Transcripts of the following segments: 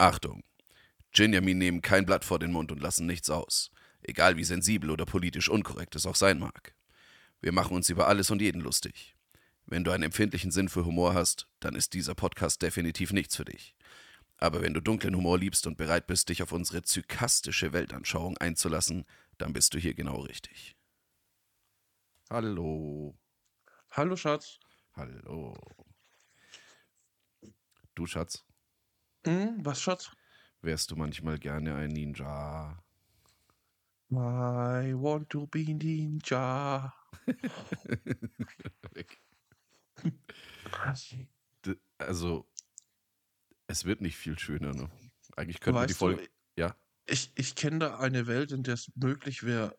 Achtung! Ginjamin nehmen kein Blatt vor den Mund und lassen nichts aus. Egal wie sensibel oder politisch unkorrekt es auch sein mag. Wir machen uns über alles und jeden lustig. Wenn du einen empfindlichen Sinn für Humor hast, dann ist dieser Podcast definitiv nichts für dich. Aber wenn du dunklen Humor liebst und bereit bist, dich auf unsere zykastische Weltanschauung einzulassen, dann bist du hier genau richtig. Hallo. Hallo Schatz. Hallo. Du Schatz, Hm, was Schatz? wärst du manchmal gerne ein Ninja? I want to be Ninja. Weg. Also, es wird nicht viel schöner, ne? Eigentlich könnten wir die Folge. du, Ja, ich, ich kenne da eine Welt, in der es möglich wäre,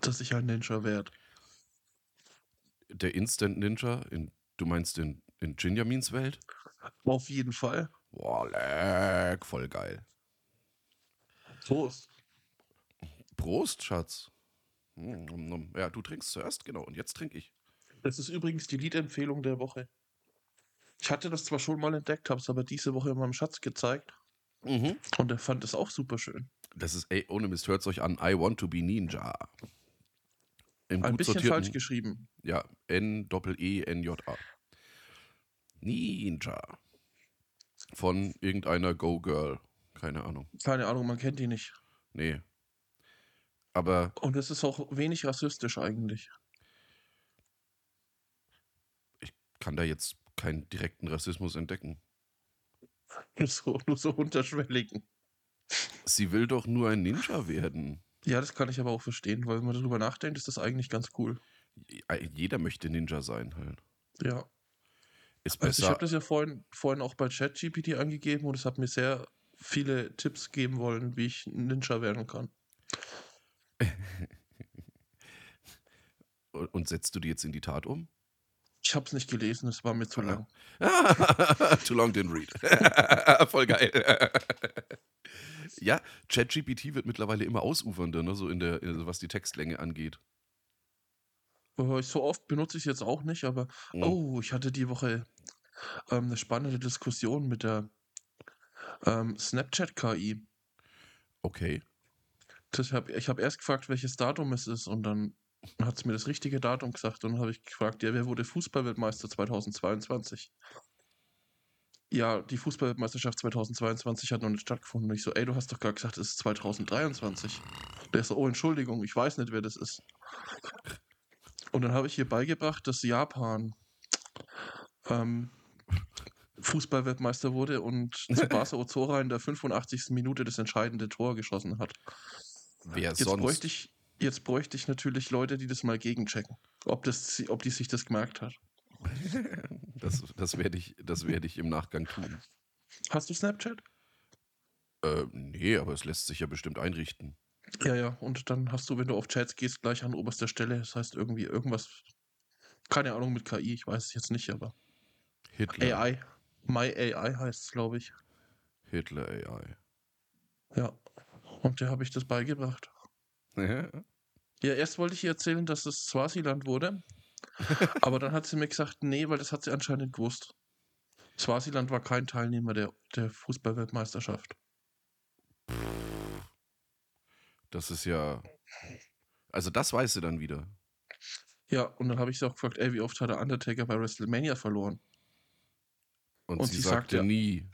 dass ich ein Ninja werde. der Instant Ninja, in, du meinst in, in Ginjamins Welt? Auf jeden Fall. Boah, leck, voll geil. Prost. Prost, Schatz. Mm. Ja, du trinkst zuerst, genau. Und jetzt trinke ich. Das ist übrigens die Liedempfehlung der Woche. Ich hatte das zwar schon mal entdeckt, habe es aber diese Woche meinem Schatz gezeigt Mhm. und er fand es auch super schön. Das ist, ey, ohne Mist, hört euch an. I want to be Ninja. Im Ein bisschen falsch geschrieben. Ja, N-Doppel-E-N-J-A. Ninja. Von irgendeiner Go-Girl. Keine Ahnung. Keine Ahnung, man kennt die nicht. Nee. Aber Und es ist auch wenig rassistisch eigentlich. kann da jetzt keinen direkten Rassismus entdecken. So, nur so unterschwelligen. Sie will doch nur ein Ninja werden. Ja, das kann ich aber auch verstehen, weil wenn man darüber nachdenkt, ist das eigentlich ganz cool. Jeder möchte Ninja sein halt. Ja. Ist Also ich besser. habe das ja vorhin, vorhin auch bei ChatGPT angegeben und es hat mir sehr viele Tipps geben wollen, wie ich ein Ninja werden kann. und setzt du die jetzt in die Tat um? Ich habe es nicht gelesen, es war mir zu lang. Too long didn't read. Voll geil. ja, ChatGPT wird mittlerweile immer ausufernder, ne, so in der, in- was die Textlänge angeht. Äh, So oft benutze ich es jetzt auch nicht, aber Mhm. oh, ich hatte die Woche ähm, eine spannende Diskussion mit der ähm, Snapchat-KI. Okay. Das hab, ich habe erst gefragt, welches Datum es ist und dann hat es mir das richtige Datum gesagt und dann habe ich gefragt, ja, wer wurde Fußballweltmeister 2022? Ja, die Fußballweltmeisterschaft 2022 hat noch nicht stattgefunden. Und ich so, ey, du hast doch gerade gesagt, es ist 2023. Der ist so, oh, Entschuldigung, ich weiß nicht, wer das ist. Und dann habe ich ihr beigebracht, dass Japan ähm, Fußballweltmeister wurde und zu Barca Ozora in der 85. Minute das entscheidende Tor geschossen hat. Wer Jetzt sonst? bräuchte, ich, jetzt bräuchte ich natürlich Leute, die das mal gegenchecken. Ob, das, ob die sich das gemerkt hat. Das, das werde ich, das werde ich im Nachgang tun. Hast du Snapchat? Äh, nee, aber es lässt sich ja bestimmt einrichten. Ja, ja. Und dann hast du, wenn du auf Chats gehst, gleich an oberster Stelle. Das heißt irgendwie irgendwas. Keine Ahnung mit KI, ich weiß es jetzt nicht, aber. Hitler. AI. My AI heißt es, glaube ich. Hitler AI. Ja. Und der habe ich das beigebracht. Ja, erst wollte ich ihr erzählen, dass es Swasiland wurde. aber dann hat sie mir gesagt, nee, weil das hat sie anscheinend gewusst. Swasiland war kein Teilnehmer der, der Fußballweltmeisterschaft. Das ist ja. Also, das weiß sie dann wieder. Ja, und dann habe ich sie auch gefragt, ey, wie oft hat der Undertaker bei WrestleMania verloren? Und, Und sie, sie sagte sagt ja- nie.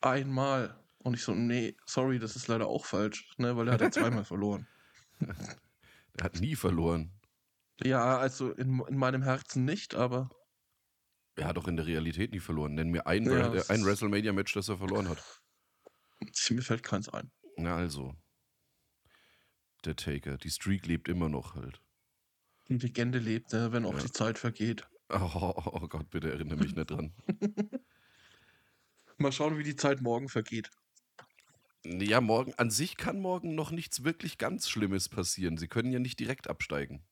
Einmal. Und ich so, nee, sorry, das ist leider auch falsch, ne, weil er hat ja zweimal verloren. Er hat nie verloren. Ja, also in, in meinem Herzen nicht, aber Er hat auch in der Realität nie verloren. Nenn mir ein, Ja, äh, ein WrestleMania-Match, das er verloren hat. mir fällt keins ein. Na also. Der Taker. Die Streak lebt immer noch halt. Die Legende lebt, ne, wenn auch Ja. die Zeit vergeht. Oh, oh Gott, bitte erinnere mich nicht dran. Mal schauen, wie die Zeit morgen vergeht. Ja, morgen, an sich kann morgen noch nichts wirklich ganz Schlimmes passieren. Sie können ja nicht direkt absteigen.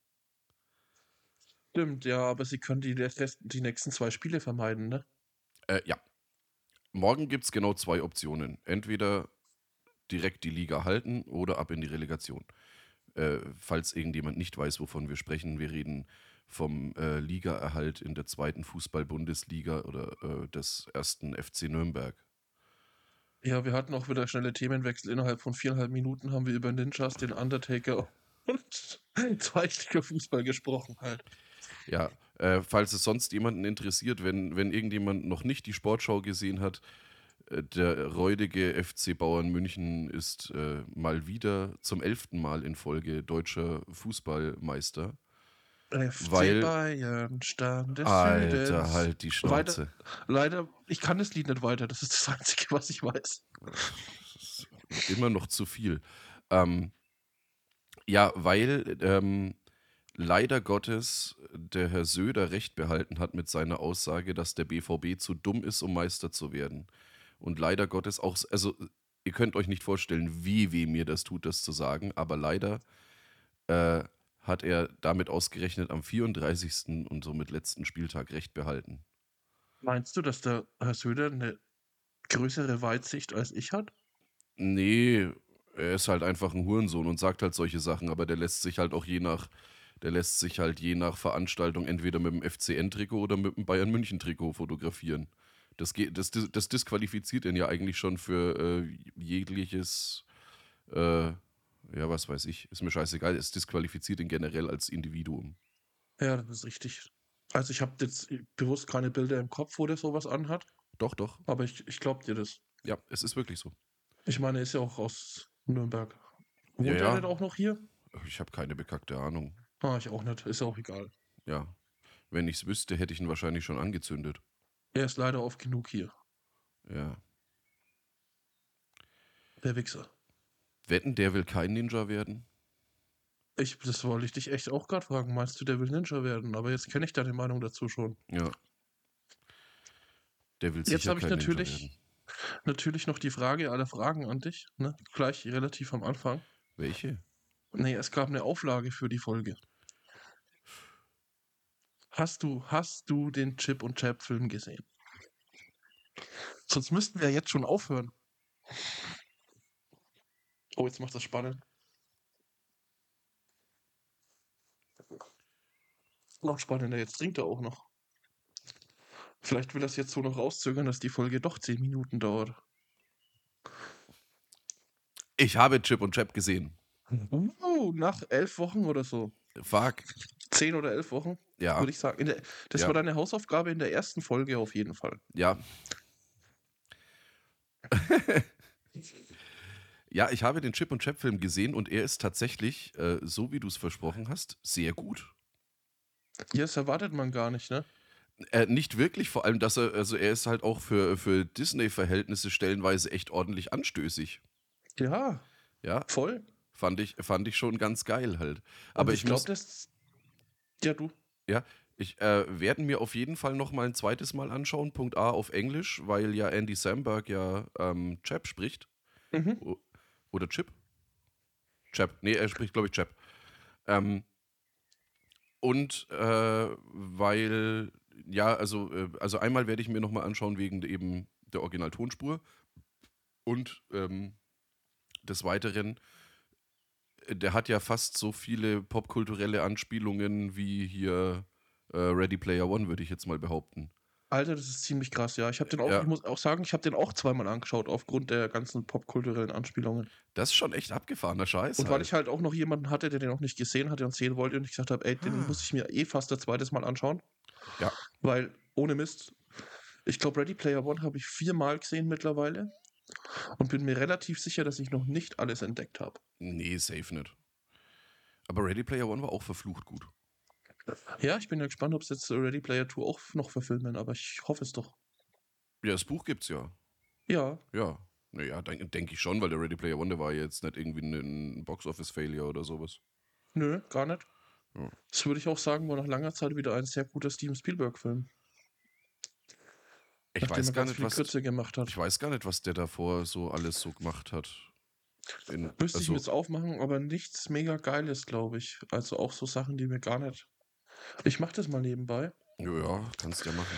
Stimmt, ja, aber sie können die, die nächsten zwei Spiele vermeiden, ne? Äh, ja. Morgen gibt es genau zwei Optionen. Entweder direkt die Liga halten oder ab in die Relegation. Äh, falls irgendjemand nicht weiß, wovon wir sprechen, wir reden vom äh, Ligaerhalt in der zweiten Fußball-Bundesliga oder äh, des ersten FC Nürnberg. Ja, wir hatten auch wieder schnelle Themenwechsel. Innerhalb von viereinhalb Minuten haben wir über Ninjas, den Undertaker und Zweitliga-Fußball gesprochen halt. Ja, äh, falls es sonst jemanden interessiert, wenn, wenn irgendjemand noch nicht die Sportschau gesehen hat, äh, der räudige FC Bayern München ist äh, mal wieder zum elften Mal in Folge deutscher Fußballmeister. FC Weil- Bayern, Stamm des Alter, Südens. halt die Schnauze. Leider, ich kann das Lied nicht weiter. Das ist das Einzige, was ich weiß. Immer noch zu viel. Ähm, ja, weil ähm, leider Gottes der Herr Söder recht behalten hat mit seiner Aussage, dass der BVB zu dumm ist, um Meister zu werden. Und leider Gottes auch, also ihr könnt euch nicht vorstellen, wie weh mir das tut, das zu sagen, aber leider äh, hat er damit ausgerechnet am 34. und somit letzten Spieltag recht behalten. Meinst du, dass der Herr Söder eine größere Weitsicht als ich hat? Nee, er ist halt einfach ein Hurensohn und sagt halt solche Sachen, aber der lässt sich halt auch je nach, der lässt sich halt je nach Veranstaltung entweder mit dem FCN-Trikot oder mit dem Bayern München-Trikot fotografieren. Das, geht, das, das disqualifiziert ihn ja eigentlich schon für äh, jegliches, äh, ja, was weiß ich, ist mir scheißegal, es disqualifiziert ihn generell als Individuum. Ja, das ist richtig. Also ich habe jetzt bewusst keine Bilder im Kopf, wo der sowas anhat, Doch, doch, aber ich, ich glaube dir das. ja, es ist wirklich so. Ich meine, er ist ja auch aus Nürnberg. Wohnt Ja, er ja. nicht auch noch hier? Ich habe keine bekackte Ahnung. Ah, ich auch nicht. Ist auch egal. Ja, wenn ich es wüsste, hätte ich ihn wahrscheinlich schon angezündet. Er ist leider oft genug hier. Ja. Der Wichser. Wetten, der will kein Ninja werden? Ich, das wollte ich dich echt auch gerade fragen. Meinst du, der will Ninja werden? Aber jetzt kenne ich deine Meinung dazu schon. Ja. Der will Jetzt sicher habe ich natürlich-. Natürlich noch die Frage aller Fragen an dich. Ne? Gleich relativ am Anfang. Welche? Nee, es gab eine Auflage für die Folge. Hast du, hast du den Chip und Chap Film gesehen? Sonst müssten wir jetzt schon aufhören. Oh, jetzt macht das spannend. Noch spannender, jetzt trinkt er auch noch. Vielleicht will er es jetzt so noch rauszögern, dass die Folge doch 10 Minuten dauert. Ich habe Chip und Chap gesehen. Uh, nach elf Wochen oder so. Fuck. Zehn oder elf Wochen, Ja, würde ich sagen. Der, das Ja. war deine Hausaufgabe in der ersten Folge auf jeden Fall. ja. ja, ich habe den Chip und Chap Film gesehen und er ist tatsächlich, äh, so wie du es versprochen hast, sehr gut. Ja, das erwartet man gar nicht, ne? Äh, nicht wirklich, vor allem, dass er, also er ist halt auch für, für Disney-Verhältnisse stellenweise echt ordentlich anstößig. Ja, Ja, voll. fand ich, fand ich schon ganz geil halt. Aber Und ich, ich glaube, das. Ja, du. ich äh, werde mir auf jeden Fall noch mal ein zweites Mal anschauen, Punkt A auf Englisch, weil ja Andy Samberg ja ähm, Chap spricht. Mhm. Oder Chip? Chap. Nee, er spricht, glaube ich, Chap. Ähm, und äh, weil, ja, also, äh, also einmal werde ich mir nochmal anschauen wegen eben der Originaltonspur. Und ähm, des Weiteren, äh, der hat ja fast so viele popkulturelle Anspielungen wie hier äh, Ready Player One, würde ich jetzt mal behaupten. Alter, das ist ziemlich krass, ja. Ich habe den auch, Ja. ich muss auch sagen, ich habe den auch zweimal angeschaut, aufgrund der ganzen popkulturellen Anspielungen. Das ist schon echt abgefahrener Scheiß. Und weil halt. ich halt auch noch jemanden hatte, der den noch nicht gesehen hatte und sehen wollte und ich gesagt habe, ey, den Ah. muss ich mir eh fast ein zweites Mal anschauen. Ja. Weil, ohne Mist, ich glaube, Ready Player One habe ich viermal gesehen mittlerweile und bin mir relativ sicher, dass ich noch nicht alles entdeckt habe. Nee, safe nicht. Aber Ready Player One war auch verflucht gut. Ja, ich bin ja gespannt, ob es jetzt Ready Player 2 auch noch verfilmen, aber ich hoffe es doch. Ja, das Buch gibt's ja. Ja, Ja. Naja, denke denk ich schon, weil der Ready Player One, der war jetzt nicht irgendwie ein Box-Office-Failure oder sowas. nö, gar nicht. Ja. Das würde ich auch sagen, war nach langer Zeit wieder ein sehr guter Steven Spielberg-Film. Ich weiß gar nicht, was. Kürze gemacht hat. Ich weiß gar nicht, was der davor so alles so gemacht hat. In, Müsste ich also, mir jetzt aufmachen, aber nichts mega Geiles, glaube ich. Also auch so Sachen, die mir gar nicht. Ich mache das mal nebenbei. ja, ja, kannst ja machen.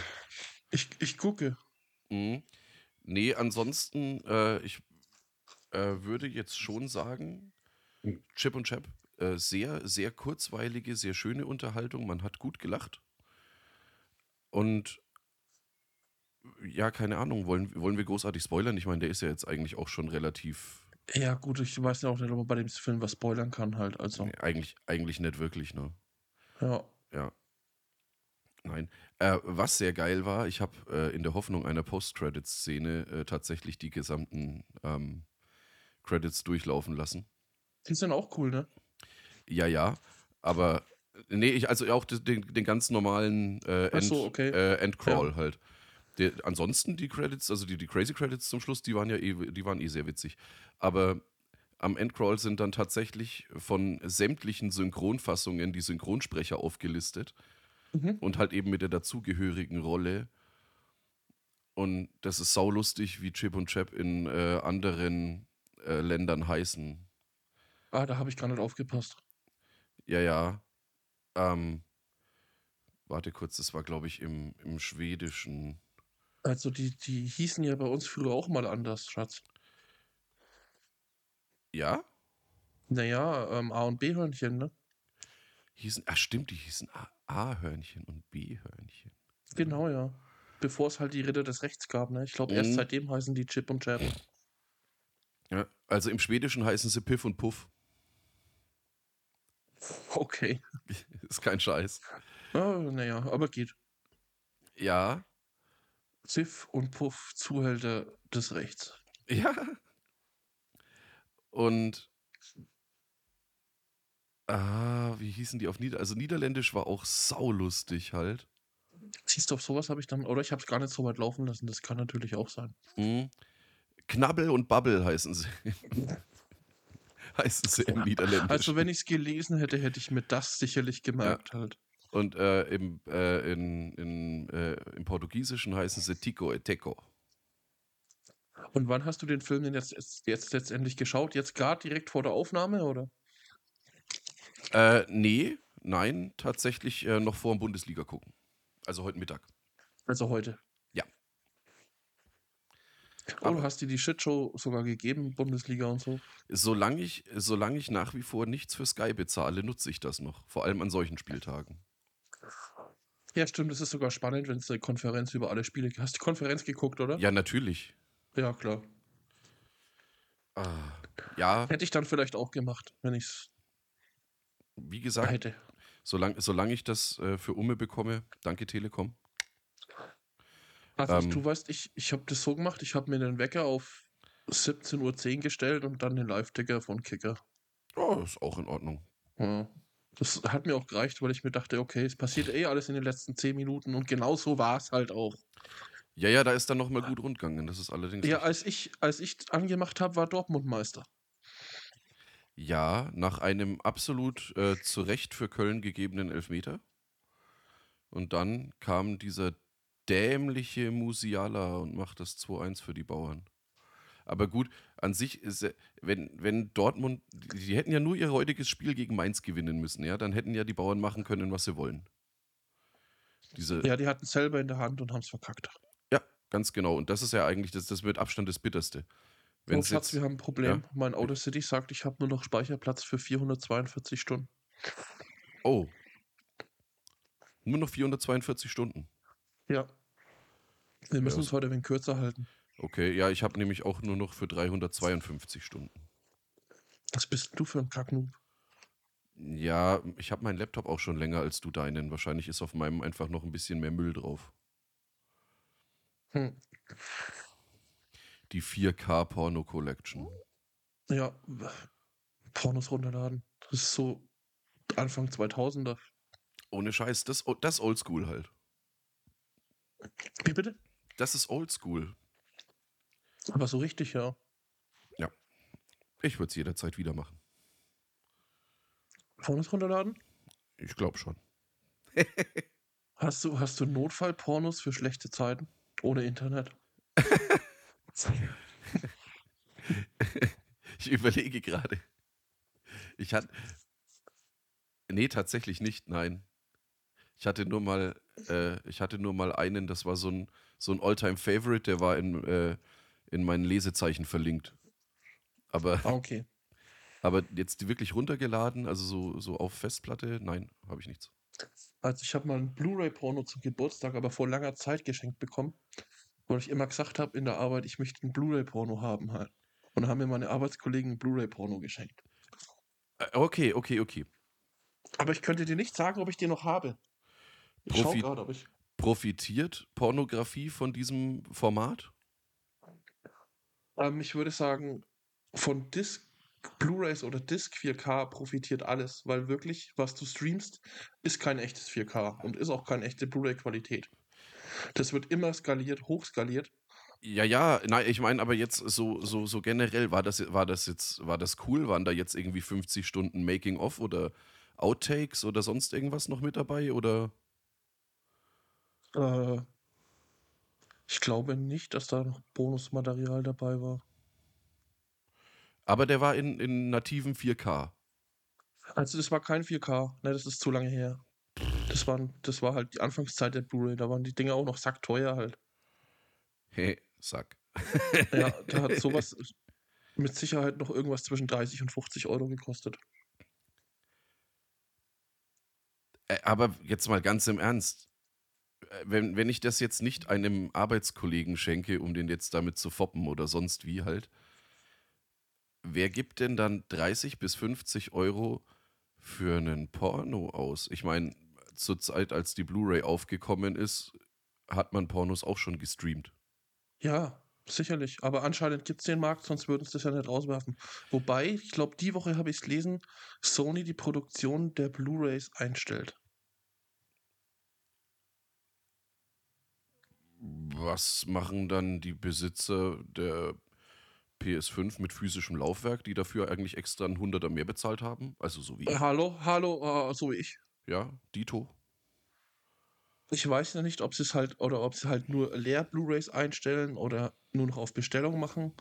Ich, ich gucke. Mhm. Nee, ansonsten, äh, ich äh, würde jetzt schon sagen, Chip und Chap, äh, sehr, sehr kurzweilige, sehr schöne Unterhaltung. Man hat gut gelacht. Und Ja, keine Ahnung. Wollen, wollen wir großartig spoilern? Ich meine, der ist ja jetzt eigentlich auch schon relativ. Ja, gut, ich weiß ja auch nicht, ob man bei dem Film was spoilern kann, halt. Also, Nee, eigentlich, eigentlich nicht wirklich, ne? ja. Ja. Nein. Äh, was sehr geil war, ich habe äh, in der Hoffnung einer Post-Credits-Szene äh, tatsächlich die gesamten ähm, Credits durchlaufen lassen. Die sind auch cool, ne? Ja, ja. Aber nee, ich, also auch den, den ganz normalen äh, End, so, okay. äh, Endcrawl halt. Der, ansonsten die Credits, also die, die Crazy Credits zum Schluss, die waren ja eh, die waren eh sehr witzig. Aber am Endcrawl sind dann tatsächlich von sämtlichen Synchronfassungen die Synchronsprecher aufgelistet Mhm. und halt eben mit der dazugehörigen Rolle. Und das ist saulustig, wie Chip und Chap in äh, anderen äh, Ländern heißen. Ah, da habe ich gar nicht aufgepasst. Ja, ja. Ähm, warte kurz, das war, glaube ich, im, im Schwedischen. Also, die, die hießen ja bei uns früher auch mal anders, Schatz. Ja? Naja, ähm, A- und B-Hörnchen, ne? Hießen, ach stimmt, die hießen A- A-Hörnchen und B-Hörnchen. Genau, ja. Bevor es halt die Ritter des Rechts gab, ne? Ich glaube, erst Mhm. seitdem heißen die Chip und Chap. Ja, also im Schwedischen heißen sie Piff und Puff. Okay. Ist kein Scheiß. Ah, naja, aber geht. Ja, Ziff und Puff, Zuhälter des Rechts. ja. Und ah, wie hießen die auf Nieder... Also Niederländisch war auch saulustig halt. Siehst du, auf sowas habe ich dann, oder ich habe es gar nicht so weit laufen lassen, das kann natürlich auch sein. Mhm. Knabbel und Babbel heißen sie. heißen sie im Niederländischen. Also, wenn ich es gelesen hätte, hätte ich mir das sicherlich gemerkt halt. Und äh, im, äh, in, in, äh, im Portugiesischen heißen sie Tico e Teco. Und wann hast du den Film denn jetzt, jetzt, letztendlich geschaut? Jetzt gerade direkt vor der Aufnahme, oder? Äh, nee, nein, tatsächlich äh, noch vor dem Bundesliga gucken. Also heute Mittag. Also heute. Ja. Oh, du hast dir die Shitshow sogar gegeben, Bundesliga und so. Solange ich, solange ich nach wie vor nichts für Sky bezahle, nutze ich das noch. Vor allem an solchen Spieltagen. Ja, stimmt, das ist sogar spannend, wenn es eine Konferenz über alle Spiele gibt. Hast du die Konferenz geguckt, oder? Ja, natürlich. Ja, klar. Ah, ja, Hätte ich dann vielleicht auch gemacht, wenn ich es wie gesagt, hätte. solange solang ich das äh, für Umme bekomme, danke Telekom. Also, Ähm. du weißt, ich, ich habe das so gemacht, ich habe mir den Wecker auf 17.10 Uhr gestellt und dann den Live-Ticker von Kicker. Oh, ist auch in Ordnung. Ja. Das hat mir auch gereicht, weil ich mir dachte, okay, es passiert eh alles in den letzten 10 Minuten und genau so war es halt auch. Ja, ja, da ist dann nochmal gut rundgegangen. Das ist allerdings. Ja, als ich, als ich angemacht habe, war Dortmund Meister. Ja, nach einem absolut äh, zu Recht für Köln gegebenen Elfmeter. Und dann kam dieser dämliche Musiala und macht das 2-1 für die Bauern. Aber gut, an sich ist, wenn, wenn Dortmund, die, die hätten ja nur ihr heutiges Spiel gegen Mainz gewinnen müssen, ja, dann hätten ja die Bauern machen können, was sie wollen. Diese, Ja, die hatten es selber in der Hand und haben es verkackt. Ganz genau. Und das ist ja eigentlich das, das mit Abstand das Bitterste. Oh, Wenn's Schatz, jetzt, wir haben ein Problem. ja. Mein Auto City sagt, ich habe nur noch Speicherplatz für 442 Stunden. oh, nur noch 442 Stunden. Ja. Wir müssen Ja, uns heute ein wenig kürzer halten. Okay, ja, ich habe nämlich auch nur noch für 352 Stunden. Was bist du für ein Kacknoob? Ja, ich habe meinen Laptop auch schon länger als du deinen. Wahrscheinlich ist auf meinem einfach noch ein bisschen mehr Müll drauf. Hm. Die 4K Porno Collection. Ja, Pornos runterladen. Das ist so Anfang 2000er. Ohne Scheiß, das, das Oldschool halt. Wie bitte? Das ist Oldschool. Aber so richtig, ja. Ich würde es jederzeit wieder machen. Pornos runterladen? Ich glaube schon. Hast du, hast du Notfall-Pornos für schlechte Zeiten? Ohne Internet? Ich überlege gerade. Ich hatte. Nee, tatsächlich nicht, nein. Ich hatte nur mal, äh, ich hatte nur mal einen, das war so ein, so ein All-Time-Favorite, der war in, äh, in meinen Lesezeichen verlinkt. Aber, Ah, okay. aber jetzt wirklich runtergeladen, also so, so auf Festplatte, nein, habe ich nichts. Also ich habe mal ein Blu-ray-Porno zum Geburtstag, aber vor langer Zeit geschenkt bekommen. weil ich immer gesagt habe in der Arbeit, ich möchte ein Blu-ray-Porno haben halt. Und dann haben mir meine Arbeitskollegen ein Blu-ray-Porno geschenkt. Okay, okay, okay. Aber ich könnte dir nicht sagen, ob ich den noch habe. Ich Profi- gerade, ob ich. Profitiert Pornografie von diesem Format? Ähm, ich würde sagen, von Disc, Blu-rays oder Disc 4K profitiert alles, weil wirklich, was du streamst, ist kein echtes 4K und ist auch keine echte Blu-ray-Qualität. Das wird immer skaliert, hochskaliert. Ja, ja, nein, ich meine, aber jetzt so, so, so generell, war das, war das jetzt, war das cool? Waren da jetzt irgendwie 50 Stunden Making-of oder Outtakes oder sonst irgendwas noch mit dabei? Oder? Äh, ich glaube nicht, dass da noch Bonusmaterial dabei war. Aber der war in, in nativen 4K. Also das war kein 4K, ne, das ist zu lange her. Das, waren, das war halt die Anfangszeit der Blu-ray, da waren die Dinge auch noch sackteuer halt. Hey, Sack. Ja, da hat sowas mit Sicherheit noch irgendwas zwischen 30 und 50 Euro gekostet. Aber jetzt mal ganz im Ernst. Äh, Wenn, wenn ich das jetzt nicht einem Arbeitskollegen schenke, um den jetzt damit zu foppen oder sonst wie halt, wer gibt denn dann 30 bis 50 Euro für einen Porno aus? Ich meine, zur Zeit, als die Blu-ray aufgekommen ist, hat man Pornos auch schon gestreamt. Ja, sicherlich. Aber anscheinend gibt es den Markt, sonst würden sie das ja nicht rauswerfen. Wobei, ich glaube, die Woche habe ich es gelesen, Sony die Produktion der Blu-rays einstellt. Was machen dann die Besitzer der PS5 mit physischem Laufwerk, die dafür eigentlich extra einen Hunderter mehr bezahlt haben? Also so wie ich. hallo, hallo, äh, so wie ich. Ja, Dito. Ich weiß ja nicht, ob sie es halt oder ob sie halt nur leer Blu-rays einstellen oder nur noch auf Bestellung machen.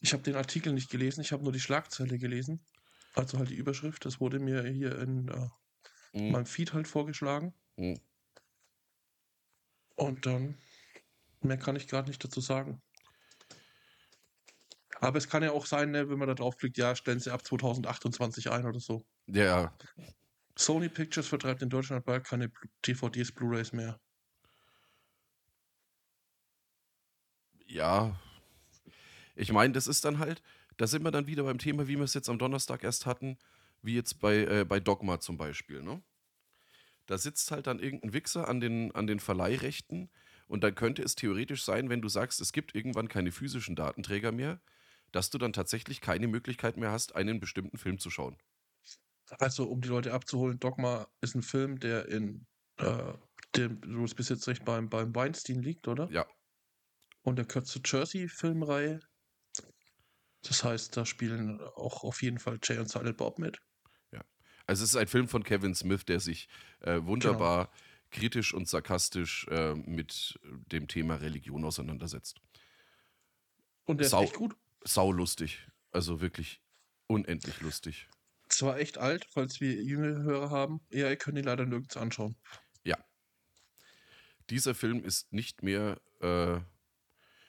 Ich habe den Artikel nicht gelesen, ich habe nur die Schlagzeile gelesen. Also halt die Überschrift, das wurde mir hier in äh, Mhm. meinem Feed halt vorgeschlagen. Mhm. Und dann mehr kann ich gerade nicht dazu sagen. Aber es kann ja auch sein, ne, wenn man da draufklickt, ja, stellen sie ab 2028 ein oder so. Ja, Sony Pictures vertreibt in Deutschland bald keine DVDs, Blu-rays mehr. ja. Ich meine, das ist dann halt, da sind wir dann wieder beim Thema, wie wir es jetzt am Donnerstag erst hatten, wie jetzt bei, äh, bei Dogma zum Beispiel, ne? Da sitzt halt dann irgendein Wichser an den, an den Verleihrechten und dann könnte es theoretisch sein, wenn du sagst, es gibt irgendwann keine physischen Datenträger mehr, dass du dann tatsächlich keine Möglichkeit mehr hast, einen bestimmten Film zu schauen. Also, um die Leute abzuholen, Dogma ist ein Film, der in äh, dem, du es bis jetzt recht beim, beim Weinstein liegt, oder? Ja. Und der gehört zur Jersey-Filmreihe. Das heißt, da spielen auch auf jeden Fall Jay und Silent Bob mit. Also es ist ein Film von Kevin Smith, der sich äh, wunderbar kritisch und sarkastisch äh, mit dem Thema Religion auseinandersetzt. Und der Sau- ist echt gut. Sau lustig. Also wirklich unendlich lustig. Zwar echt alt, falls wir jüngere Hörer haben. Ja, ihr könnt ihn leider nirgends anschauen. Ja. Dieser Film ist nicht mehr, äh,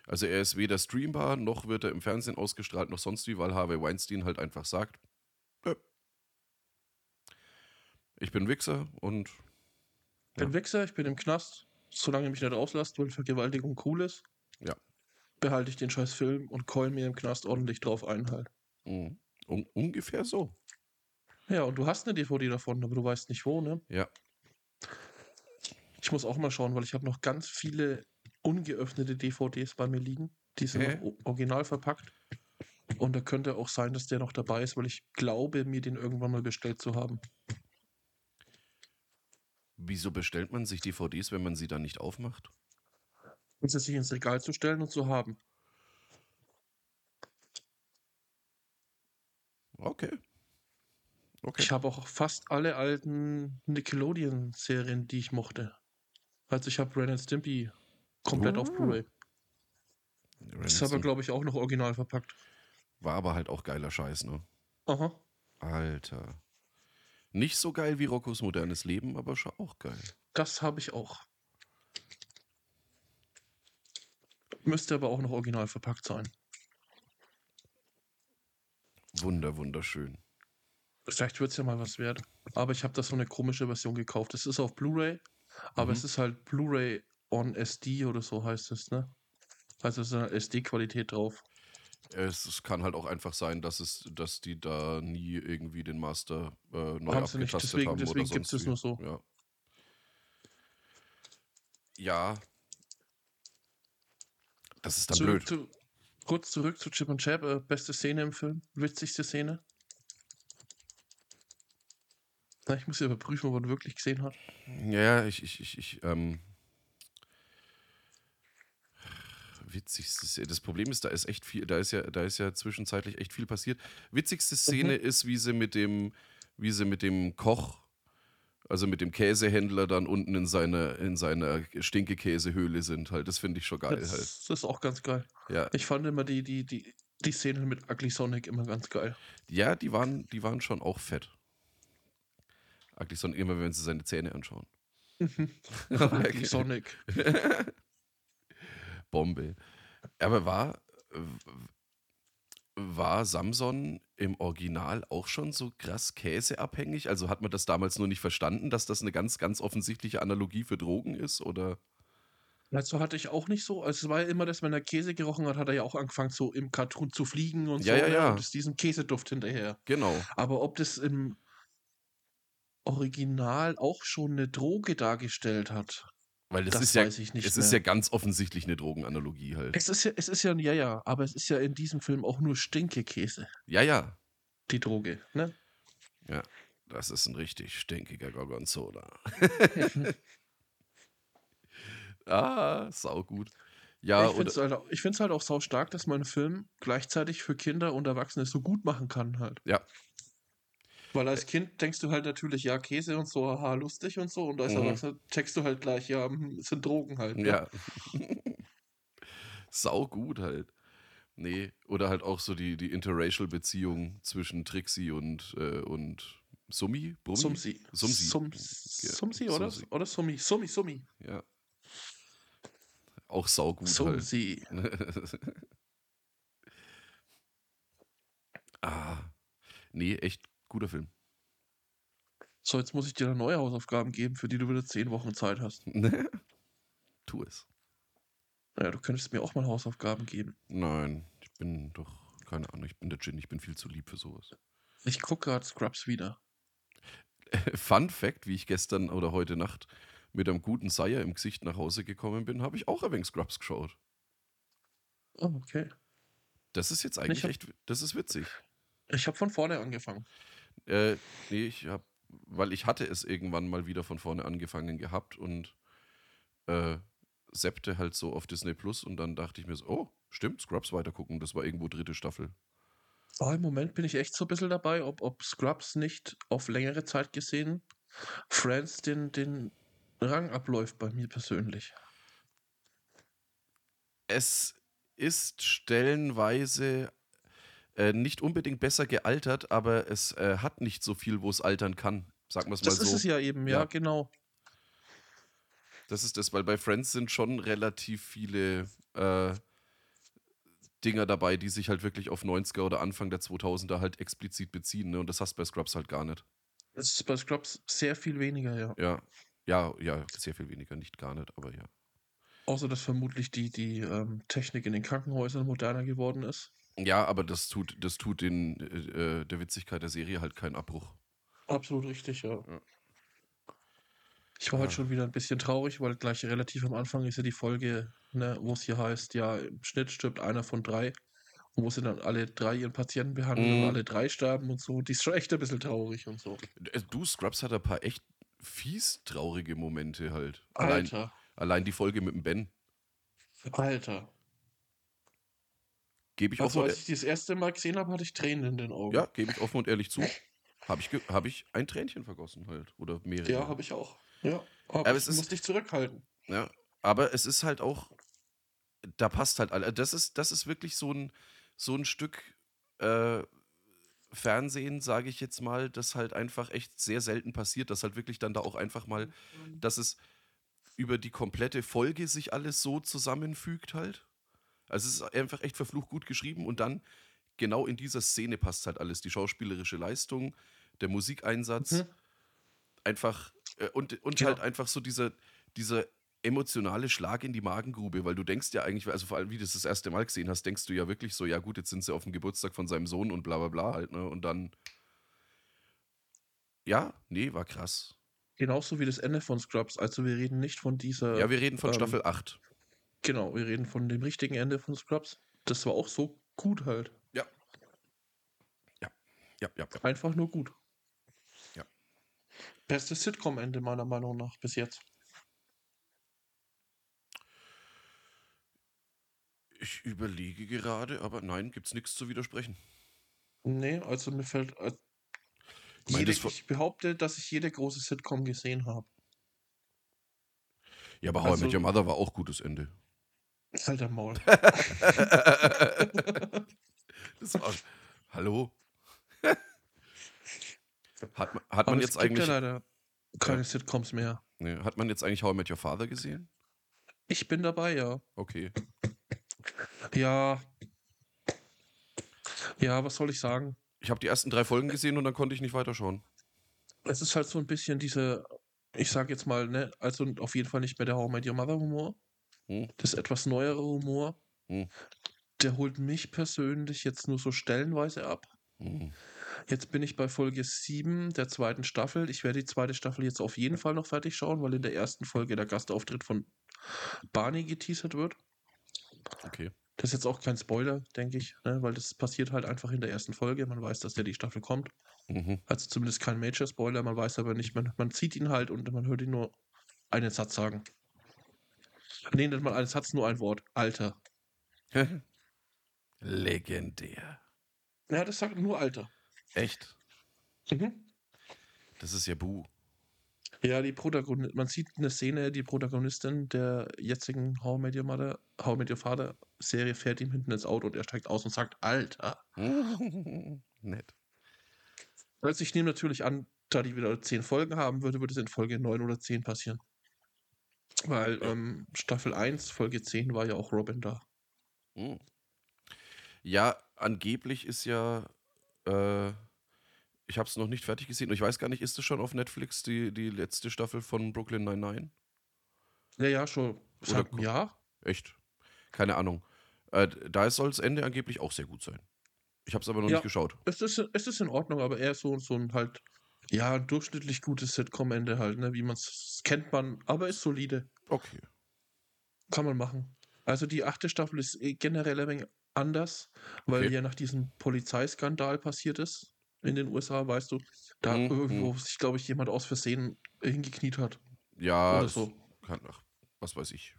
also er ist weder streambar, noch wird er im Fernsehen ausgestrahlt, noch sonst wie, weil Harvey Weinstein halt einfach sagt, "Nö. ich bin Wichser und Ich bin Wichser, ich bin im Knast. Solange ihr mich nicht auslasst, weil Vergewaltigung cool ist, Ja. Behalte ich den scheiß Film und keul mir im Knast ordentlich drauf ein halt. mh, un ungefähr so. Ja, und du hast eine DVD davon, aber du weißt nicht wo, ne? Ja. Ich muss auch mal schauen, weil ich habe noch ganz viele ungeöffnete DVDs bei mir liegen. Die sind Hä? noch original verpackt. Und da könnte auch sein, dass der noch dabei ist, weil ich glaube, mir den irgendwann mal bestellt zu haben. Wieso bestellt man sich DVDs, wenn man sie dann nicht aufmacht? Und sie sich ins Regal zu stellen und zu haben. Okay. Okay. Ich habe auch fast alle alten Nickelodeon-Serien, die ich mochte. Also ich habe Ren and Stimpy komplett auf Oh. Blu-ray. Ren Das aber, Stimpy. glaube ich, auch noch original verpackt. War aber halt auch geiler Scheiß, ne? Aha. Alter. Nicht so geil wie Roccos modernes Leben, aber schon auch geil. Das habe ich auch. Müsste aber auch noch original verpackt sein. Wunder, wunderschön. Vielleicht wird es ja mal was wert. Aber ich habe da so eine komische Version gekauft. Es ist auf Blu-ray, aber Mhm. es ist halt Blu-ray on SD oder so heißt es, ne? Also ist eine SD-Qualität drauf. Es, es kann halt auch einfach sein, dass es, dass die da nie irgendwie den Master äh, neu Haben sie nicht, abgetastet deswegen, haben deswegen oder gibt es es nur so. Ja. Ja. Das ist dann Zurück blöd. zu, kurz zurück zu Chip und Chap. Äh, beste Szene im Film. Witzigste Szene. Na, ich muss ja überprüfen, ob man wirklich gesehen hat. Ja, ich, ich, ich, ich, ähm. Witzigste Szene. Das Problem ist, da ist echt viel, da ist ja, da ist ja zwischenzeitlich echt viel passiert. Witzigste Szene ist, wie sie mit dem, wie sie mit dem Koch, also mit dem Käsehändler dann unten in seiner, in seiner Stinkekäsehöhle sind halt. Das finde ich schon geil das, halt. das ist auch ganz geil. Ja. Ich fand immer die, die, die, die Szene mit Ugly Sonic immer ganz geil. Ja, die waren, die waren schon auch fett. Eigentlich so immer, wenn sie seine Zähne anschauen. Ugly Sonic. Bombe. Aber war, war Samson im Original auch schon so krass käseabhängig? Also hat man das damals nur nicht verstanden, dass das eine ganz, ganz offensichtliche Analogie für Drogen ist? Oder? Also hatte ich auch nicht so. Also es war ja immer, dass wenn er Käse gerochen hat, hat er ja auch angefangen, so im Cartoon zu fliegen und Ja, so. ja, ne? ja. Und ist diesen Käseduft hinterher. Genau. Aber ob das im Original auch schon eine Droge dargestellt hat, Weil das, das ist ja, es mehr. ist ja ganz offensichtlich eine Drogenanalogie halt. es ist ja, es ist ja, ja, ja, aber es ist ja in diesem Film auch nur Stinkekäse, Ja, ja. die Droge, ne? Ja. Das ist ein richtig stinkiger Gorgonzola. ah, saugut. Ja, ich finde es halt, halt auch sau stark, dass man einen Film gleichzeitig für Kinder und Erwachsene so gut machen kann halt. Ja. Weil als Kind denkst du halt natürlich, ja, Käse und so, haha, lustig und so. Und als Mhm. Erwachsener checkst du halt gleich, ja, sind Drogen halt. ne? Ja. Sau gut halt. Nee, oder halt auch so die, die Interracial-Beziehung zwischen Trixie und, äh, und Summi? Brummi? Sumsi. Sumsi. Sum, Sumsi, oder? Sumsi. Oder Summi. Summi, Summi. Ja. Auch saugut halt. Sumsi. ah. Nee, echt guter Film. So, jetzt muss ich dir da neue Hausaufgaben geben, für die du wieder zehn Wochen Zeit hast. tu es. Naja, du könntest mir auch mal Hausaufgaben geben. Nein, ich bin doch, keine Ahnung, ich bin der Gin, ich bin viel zu lieb für sowas. Ich gucke gerade Scrubs wieder. Fun Fact, wie ich gestern oder heute Nacht mit einem guten Seier im Gesicht nach Hause gekommen bin, habe ich auch ein wenig Scrubs geschaut. Oh, okay. Das ist jetzt eigentlich hab- echt, das ist witzig. Ich habe von vorne angefangen. Äh, nee, ich hab, weil ich hatte es irgendwann mal wieder von vorne angefangen gehabt und äh, seppte halt so auf Disney Plus und dann dachte ich mir so, oh, stimmt, Scrubs weitergucken, das war irgendwo dritte Staffel. Oh, Im Moment bin ich echt so ein bisschen dabei, ob, ob Scrubs nicht auf längere Zeit gesehen Friends den, den Rang abläuft bei mir persönlich. Es ist stellenweise äh, nicht unbedingt besser gealtert, aber es äh, hat nicht so viel, wo es altern kann. Sagen wir es mal Das so. ist es ja eben, ja, Ja. genau. Das ist das, weil bei Friends sind schon relativ viele äh, Dinger dabei, die sich halt wirklich auf 90er oder Anfang der 2000er halt explizit beziehen. Ne? Und das hast du bei Scrubs halt gar nicht. Das ist bei Scrubs sehr viel weniger, ja. Ja, ja, ja, sehr viel weniger, nicht gar nicht, aber ja. Außer dass vermutlich die, die ähm, Technik in den Krankenhäusern moderner geworden ist. Ja, aber das tut, das tut den, äh, der Witzigkeit der Serie halt keinen Abbruch. Absolut richtig, ja. Ja. Ich war heute Ah. schon wieder ein bisschen traurig, weil gleich relativ am Anfang ist ja die Folge, ne, wo es hier heißt, ja, im Schnitt stirbt einer von drei. Und wo sie dann alle drei ihren Patienten behandeln Mhm. und alle drei sterben und so. Die ist schon echt ein bisschen traurig und so. Äh, Du, Scrubs hat ein paar echt fies traurige Momente halt. Allein, Alter, allein die Folge mit dem Ben. Alter. Gebe ich, Also offen als und, ich die das erste Mal gesehen habe, hatte ich Tränen in den Augen. ja, gebe ich offen und ehrlich zu. Habe ich, hab ich ein Tränchen vergossen halt. Oder mehrere. Ja, habe ich auch. Ja, aber, Aber ich es ist- musste dich zurückhalten. Ja, aber es ist halt auch, da passt halt alle. Das ist, das ist wirklich so ein, so ein Stück äh, Fernsehen, sage ich jetzt mal, das halt einfach echt sehr selten passiert, dass halt wirklich dann da auch einfach mal, dass es über die komplette Folge sich alles so zusammenfügt halt. Also es ist einfach echt verflucht gut geschrieben und dann genau in dieser Szene passt halt alles. Die schauspielerische Leistung, der Musikeinsatz, Mhm. einfach äh, und, und Ja. halt einfach so dieser, dieser emotionale Schlag in die Magengrube, weil du denkst ja eigentlich, also vor allem, wie du das das erste Mal gesehen hast, denkst du ja wirklich so, ja gut, jetzt sind sie auf dem Geburtstag von seinem Sohn und bla bla bla halt, ne? Und dann. Ja, nee, war krass. Genauso wie das Ende von Scrubs. Also wir reden nicht von dieser. Ja, wir reden von ähm, Staffel 8. Genau, wir reden von dem richtigen Ende von Scrubs. Das war auch so gut halt. Ja. Ja, ja, ja. Einfach nur gut. Ja. Bestes Sitcom-Ende meiner Meinung nach bis jetzt. Ich überlege gerade, aber nein, gibt's nichts zu widersprechen. Nee, also mir fällt. äh, Ich meine, jede, das ich behaupte, dass ich jede große Sitcom gesehen habe. Ja, aber How I Met Also- Your Mother war auch gutes Ende. Halt der Maul. war. Hallo? hat man, hat man es jetzt eigentlich. ja leider keine Sitcoms mehr. nee, hat man jetzt eigentlich How I Met Your Father gesehen? Ich bin dabei, ja. Okay. Ja. Ja, was soll ich sagen? Ich habe die ersten drei Folgen gesehen und dann konnte ich nicht weiterschauen. Es ist halt so ein bisschen diese, ich sag jetzt mal, ne, also auf jeden Fall nicht mehr der How I Met Your Mother Humor. Hm. Das etwas neuere Humor. Hm. Der holt mich persönlich jetzt nur so stellenweise ab. Hm. Jetzt bin ich bei Folge 7 der zweiten Staffel. Ich werde die zweite Staffel jetzt auf jeden Fall noch fertig schauen, weil in der ersten Folge der Gastauftritt von Barney geteasert wird. Okay. Das ist jetzt auch kein Spoiler, denke ich, ne? weil das passiert halt einfach in der ersten Folge. Man weiß, dass ja die Staffel kommt. Mhm. Also zumindest kein Major-Spoiler, man weiß aber nicht, man, man sieht ihn halt und man hört ihn nur einen Satz sagen. Nee, nicht mal einen Satz, nur ein Wort. Alter. Legendär. Ja, das sagt nur Alter. Echt? Mhm. Das ist ja Bu. Ja, die Protagonistin, man sieht eine Szene, die Protagonistin der jetzigen How I Met Your Mother, How I Met Your Father Serie fährt ihm hinten ins Auto und er steigt aus und sagt, Alter. Nett. Also ich nehme natürlich an, da die wieder zehn Folgen haben würde, würde es in Folge 9 oder 10 passieren. Weil ähm, Staffel 1, Folge 10 war ja auch Robin da. Hm. Ja, angeblich ist ja. Äh, ich habe es noch nicht fertig gesehen. Ich weiß gar nicht, ist es schon auf Netflix die, die letzte Staffel von Brooklyn 99? Ja, ja, schon. Einem Jahr? Echt? Keine Ahnung. Äh, da soll das Ende angeblich auch sehr gut sein. Ich habe es aber noch Ja. nicht geschaut. Es ist, es ist in Ordnung, aber eher so, so ein halt, ja, durchschnittlich gutes Sitcom-Ende halt, ne, wie man es kennt man, aber ist solide. Okay. Kann man machen. Also die achte Staffel ist eh generell ein wenig anders, weil Okay. ja nach diesem Polizeiskandal passiert ist in den USA, weißt du, da Mhm, irgendwo sich, glaube ich, jemand aus Versehen hingekniet hat. Ja, Oder so. kann, ach, was weiß ich.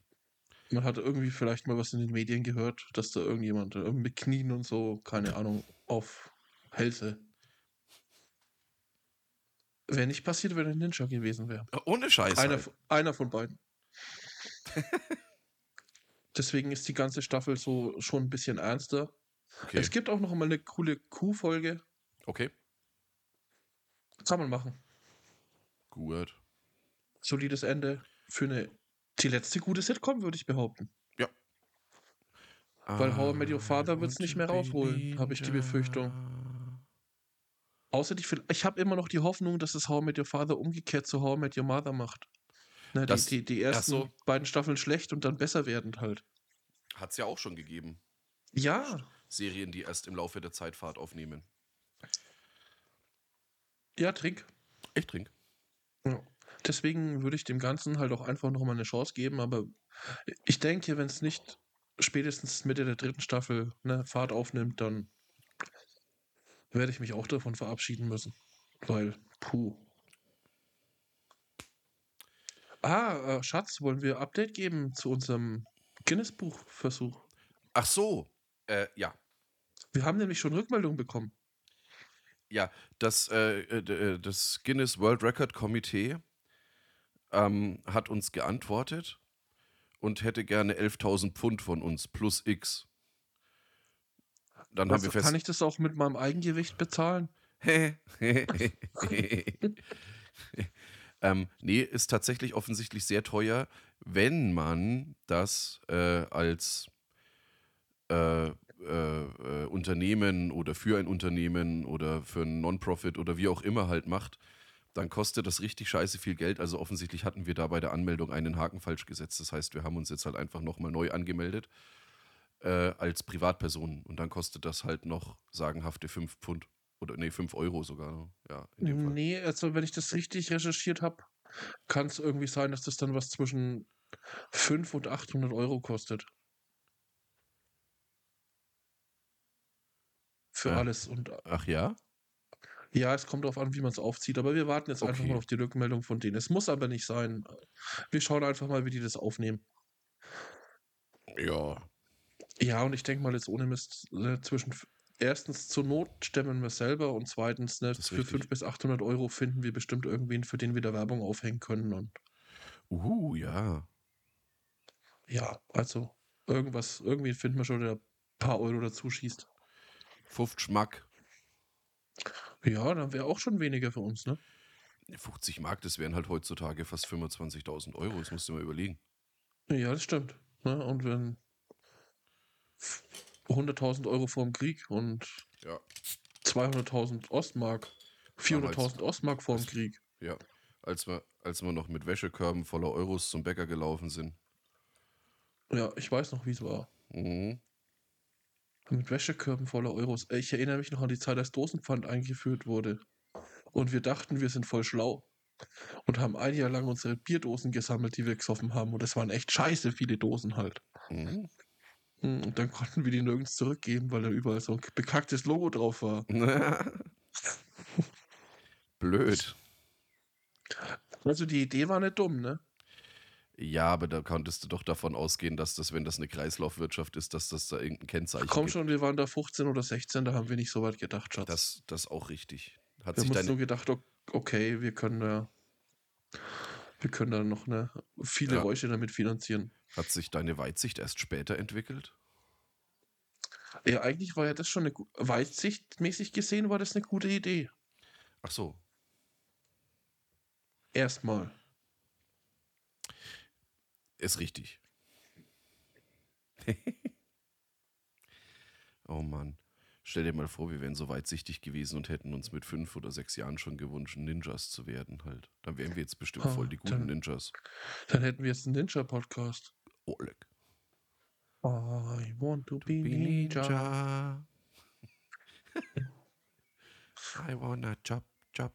Man hat irgendwie vielleicht mal was in den Medien gehört, dass da irgendjemand äh, mit Knien und so, keine Ahnung, auf Hälse. Wäre nicht passiert, wenn er ein Ninja gewesen wäre. Äh, Ohne Scheiß. Einer, halt. einer von beiden. Deswegen ist die ganze Staffel so schon ein bisschen ernster. Okay. Es gibt auch noch mal eine coole Q-Folge. okay. Kann man machen. Gut. Solides Ende für eine die letzte gute Sitcom, würde ich behaupten. Weil How I Met Your Father wird's nicht mehr rausholen, habe ich die Befürchtung. Außer die, ich habe immer noch die Hoffnung, dass es How I Met Your Father umgekehrt zu How I Met Your Mother macht. Ne, Das- die, die, die ersten so. beiden Staffeln schlecht und dann besser werdend halt. Hat es ja auch schon gegeben. Ja, Serien, die erst im Laufe der Zeit Fahrt aufnehmen. ja, Trick. Ich trink. Ja. Deswegen würde ich dem Ganzen halt auch einfach nochmal eine Chance geben, aber ich denke, wenn es nicht spätestens Mitte der dritten Staffel ne, Fahrt aufnimmt, dann werde ich mich auch davon verabschieden müssen. Weil, puh. Ah, äh, Schatz, wollen wir Update geben zu unserem Guinness-Buch-Versuch? Ach so. Äh, ja. Wir haben nämlich schon Rückmeldung bekommen. Ja, das, äh, äh, äh, das Guinness World Record Komitee ähm, hat uns geantwortet und hätte gerne 11.000 Pfund von uns plus X. Dann haben Also, wir fest. kann ich das auch mit meinem Eigengewicht bezahlen? ähm, nee, ist tatsächlich offensichtlich sehr teuer, wenn man das äh, als äh, äh, äh, Unternehmen oder für ein Unternehmen oder für ein Non-Profit oder wie auch immer halt macht. dann kostet das richtig scheiße viel Geld. Also offensichtlich hatten wir da bei der Anmeldung einen Haken falsch gesetzt. Das heißt, wir haben uns jetzt halt einfach nochmal neu angemeldet äh, als Privatperson. Und dann kostet das halt noch sagenhafte 5 Pfund. Oder nee, 5 Euro sogar. Ja, in dem Fall. Nee, also wenn ich das richtig recherchiert habe, kann es irgendwie sein, dass das dann was zwischen 5 und 800 Euro kostet. Für Ja. alles. Und Ach ja? ja, es kommt darauf an, wie man es aufzieht. Aber wir warten jetzt einfach Okay. mal auf die Rückmeldung von denen. Es muss aber nicht sein. Wir schauen einfach mal, wie die das aufnehmen. Ja. Ja, und ich denke mal jetzt ohne Mist, äh, zwischen erstens zur Not stemmen wir selber und zweitens ne, für richtig. 500 bis 800 Euro finden wir bestimmt irgendwen, für den wir da Werbung aufhängen können. Und Uhu, ja. ja, also irgendwas, irgendwie finden wir schon, der ein paar Euro dazu schießt. 50 Schmack. Ja, dann wäre auch schon weniger für uns, ne? 50 Mark, das wären halt heutzutage fast 25.000 Euro. Das musst du mal überlegen. Ja, das stimmt. Ne? Und wenn 100.000 Euro vorm Krieg und Ja. 200.000 Ostmark, 400.000 Ostmark vorm Krieg. Ja. Als wir, als wir noch mit Wäschekörben voller Euros zum Bäcker gelaufen sind. Ja, ich weiß noch, wie es war. Mhm. Mit Wäschekörben voller Euros. Ich erinnere mich noch an die Zeit, als Dosenpfand eingeführt wurde. Und wir dachten, wir sind voll schlau. Und haben ein Jahr lang unsere Bierdosen gesammelt, die wir gesoffen haben. Und es waren echt scheiße viele Dosen halt. Mhm. Hm, Und dann konnten wir die nirgends zurückgeben, weil da überall so ein bekacktes Logo drauf war. Blöd. Also die Idee war nicht dumm, ne? Ja, aber da konntest du doch davon ausgehen, dass das, wenn das eine Kreislaufwirtschaft ist, dass das da irgendein Kennzeichen Komm gibt. schon, wir waren da 15 oder 16, da haben wir nicht so weit gedacht, Schatz. Das, das auch richtig. Hat wir haben uns nur gedacht, okay, wir können da, wir können da noch ne, viele Ja. Räusche damit finanzieren. Hat sich deine Weitsicht erst später entwickelt? Ja, eigentlich war ja das schon eine weitsichtmäßig gesehen, war das eine gute Idee. Ach so. Erstmal. Ist richtig. oh Mann. Stell dir mal vor, wir wären so weitsichtig gewesen und hätten uns mit fünf oder sechs Jahren schon gewünscht, Ninjas zu werden halt. Dann wären wir jetzt bestimmt Ah, voll die guten dann- Ninjas. Dann hätten wir jetzt einen Ninja-Podcast. Oleg. I want to be Be Ninja. Ninja. I wanna chop, chop.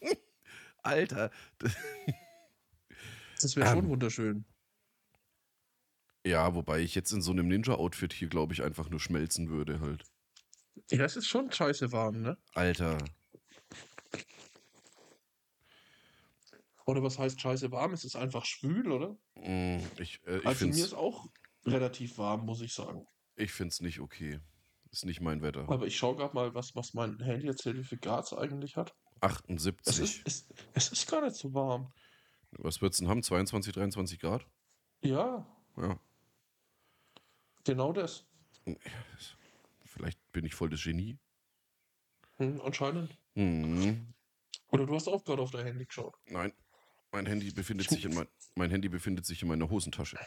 Alter. das- Das wäre schon Ähm. wunderschön. Ja, wobei ich jetzt in so einem Ninja-Outfit hier, glaube ich, einfach nur schmelzen würde halt. Ja, es ist schon scheiße warm, ne? Alter. Oder was heißt scheiße warm? Es ist einfach schwül, oder? Mm, Ich, äh, ich also mir finde ist auch relativ warm, muss ich sagen. ich find's nicht okay. Ist nicht mein Wetter. Aber ich schaue gerade mal, was, was mein Handy erzählt, wie viel Grad es eigentlich hat. Es 78. ist, es, es ist gar nicht so warm. Was wird's denn haben? 22, 23 Grad? Ja, Ja. genau das. Vielleicht bin ich voll das Genie. Hm, anscheinend. Hm. Oder du hast auch gerade auf dein Handy geschaut. Nein. Mein Handy befindet sich in mein, mein Handy befindet sich in meiner Hosentasche.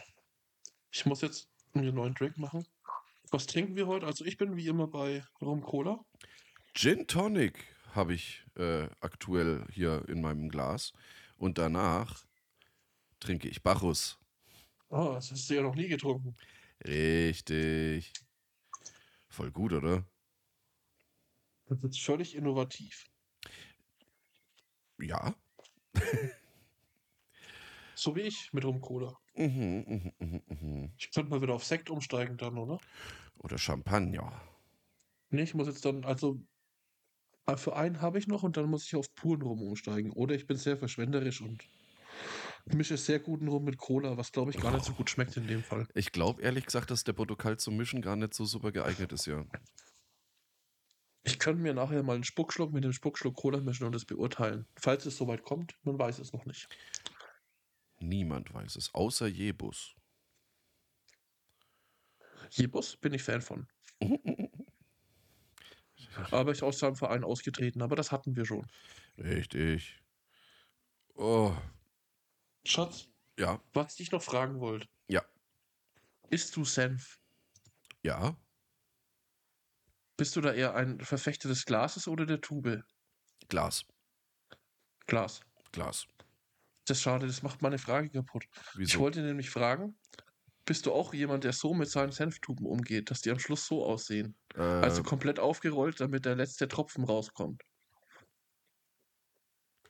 Ich muss jetzt mir einen neuen Drink machen. Was trinken wir heute? Also ich bin wie immer bei Rum Cola. Gin Tonic habe ich äh, aktuell hier in meinem Glas. Und danach trinke ich Bacchus. Ah, das hast du ja noch nie getrunken. Richtig. Voll gut, oder? Das ist völlig innovativ. Ja. So wie ich mit Rum Cola. Mhm, mhm, mhm, mhm. Ich könnte mal wieder auf Sekt umsteigen dann, oder? Oder Champagner. Nee, ich muss jetzt dann, also äh, für einen habe ich noch und dann muss ich auf puren Rum umsteigen. Oder ich bin sehr verschwenderisch und mische sehr guten Rum mit Cola, was glaube ich gar nicht so gut schmeckt in dem Fall. Ich glaube ehrlich gesagt, dass der Portugal zum Mischen gar nicht so super geeignet ist, ja. Ich könnte mir nachher mal einen Spuckschluck mit dem Spuckschluck Cola mischen und das beurteilen. Falls es soweit kommt, man weiß es noch nicht. Niemand weiß es, außer Jebus. Jebus bin ich Fan von. Aber ich aus seinem Verein ausgetreten, aber das hatten wir schon. Richtig. Oh, Schatz, ja, was ich dich noch fragen wollte. Ja. Isst du Senf? ja. Bist du da eher ein Verfechter des Glases oder der Tube? Glas. Glas. Glas. Das ist schade, das macht meine Frage kaputt. Ich Wieso? wollte nämlich fragen, bist du auch jemand, der so mit seinen Senftuben umgeht, dass die am Schluss so aussehen? Also Äh, komplett aufgerollt, damit der letzte Tropfen rauskommt.